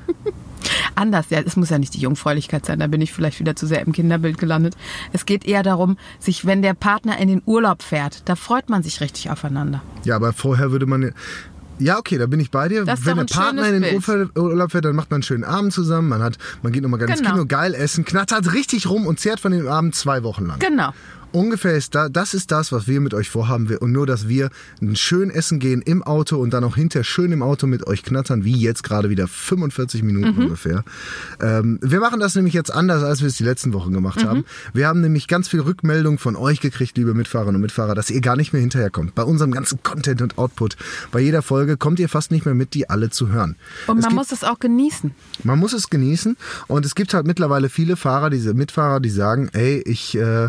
Anders, ja, es muss ja nicht die Jungfräulichkeit sein, da bin ich vielleicht wieder zu sehr im Kinderbild gelandet. Es geht eher darum, sich, wenn der Partner in den Urlaub fährt, da freut man sich richtig aufeinander.
ja, aber vorher würde man. Ja, okay, da bin ich bei dir. Wenn der Partner in den Urlaub Urlaub fährt, dann macht man einen schönen Abend zusammen. Man, hat, man geht nochmal gerne ins
Genau.
Kino, geil essen, knattert richtig rum und zehrt von dem Abend zwei Wochen lang.
Genau.
Ungefähr ist da, das ist das, was wir mit euch vorhaben. Wir- Und nur, dass wir ein schön essen gehen im Auto und dann auch hinterher schön im Auto mit euch knattern, wie jetzt gerade wieder 45 Minuten
Mhm.
ungefähr. Ähm, wir machen das nämlich jetzt anders, als wir es die letzten Wochen gemacht haben. Wir haben nämlich ganz viel Rückmeldung von euch gekriegt, liebe Mitfahrerinnen und Mitfahrer, dass ihr gar nicht mehr hinterherkommt. Bei unserem ganzen Content und Output, bei jeder Folge kommt ihr fast nicht mehr mit, die alle zu hören.
Und
Es
man
gibt-
muss es auch genießen.
man muss es genießen und es gibt halt mittlerweile viele Fahrer, diese Mitfahrer, die sagen, ey, ich, äh,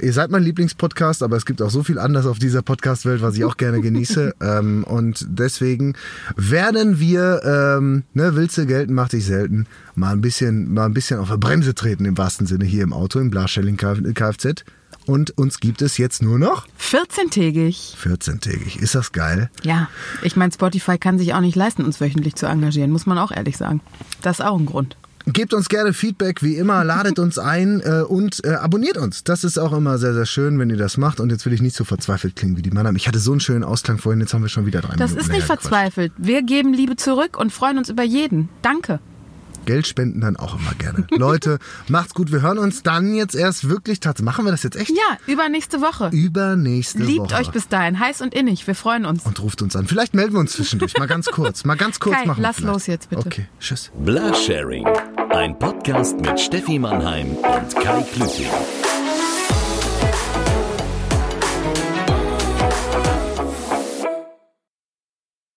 ihr seid mein Lieblingspodcast, aber es gibt auch so viel anders auf dieser Podcast-Welt, was ich auch gerne genieße. ähm, und deswegen werden wir, ähm, ne, willst du gelten, macht dich selten, mal ein bisschen, mal ein bisschen auf der Bremse treten im wahrsten Sinne hier im Auto, im Blarschelling Kfz. Und uns gibt es jetzt nur noch
14-tägig.
14-tägig. Ist das geil?
Ja, ich meine, Spotify kann sich auch nicht leisten, uns wöchentlich zu engagieren, muss man auch ehrlich sagen. Das ist auch ein Grund.
Gebt uns gerne Feedback, wie immer, ladet uns ein äh, und äh, abonniert uns. Das ist auch immer sehr, sehr schön, wenn ihr das macht. Und jetzt will ich nicht so verzweifelt klingen wie die Mannheim. Ich hatte so einen schönen Ausklang vorhin, jetzt haben wir schon wieder drei
Das
Minuten
ist nicht verzweifelt. Wir geben Liebe zurück und freuen uns über jeden. Danke.
Geld spenden dann auch immer gerne. Leute, macht's gut. Wir hören uns dann jetzt erst wirklich tatsächlich. Machen wir das jetzt echt?
Ja, übernächste Woche.
Übernächste
Liebt
Woche.
euch bis dahin. Heiß und innig. Wir freuen uns.
und ruft uns an. Vielleicht melden wir uns zwischendurch. Mal ganz kurz. Mal ganz kurz
Kai,
machen. wir
lass
vielleicht.
los jetzt bitte.
Okay, tschüss.
Blasharing. Ein Podcast mit Steffi Mannheim und Kai Klüting.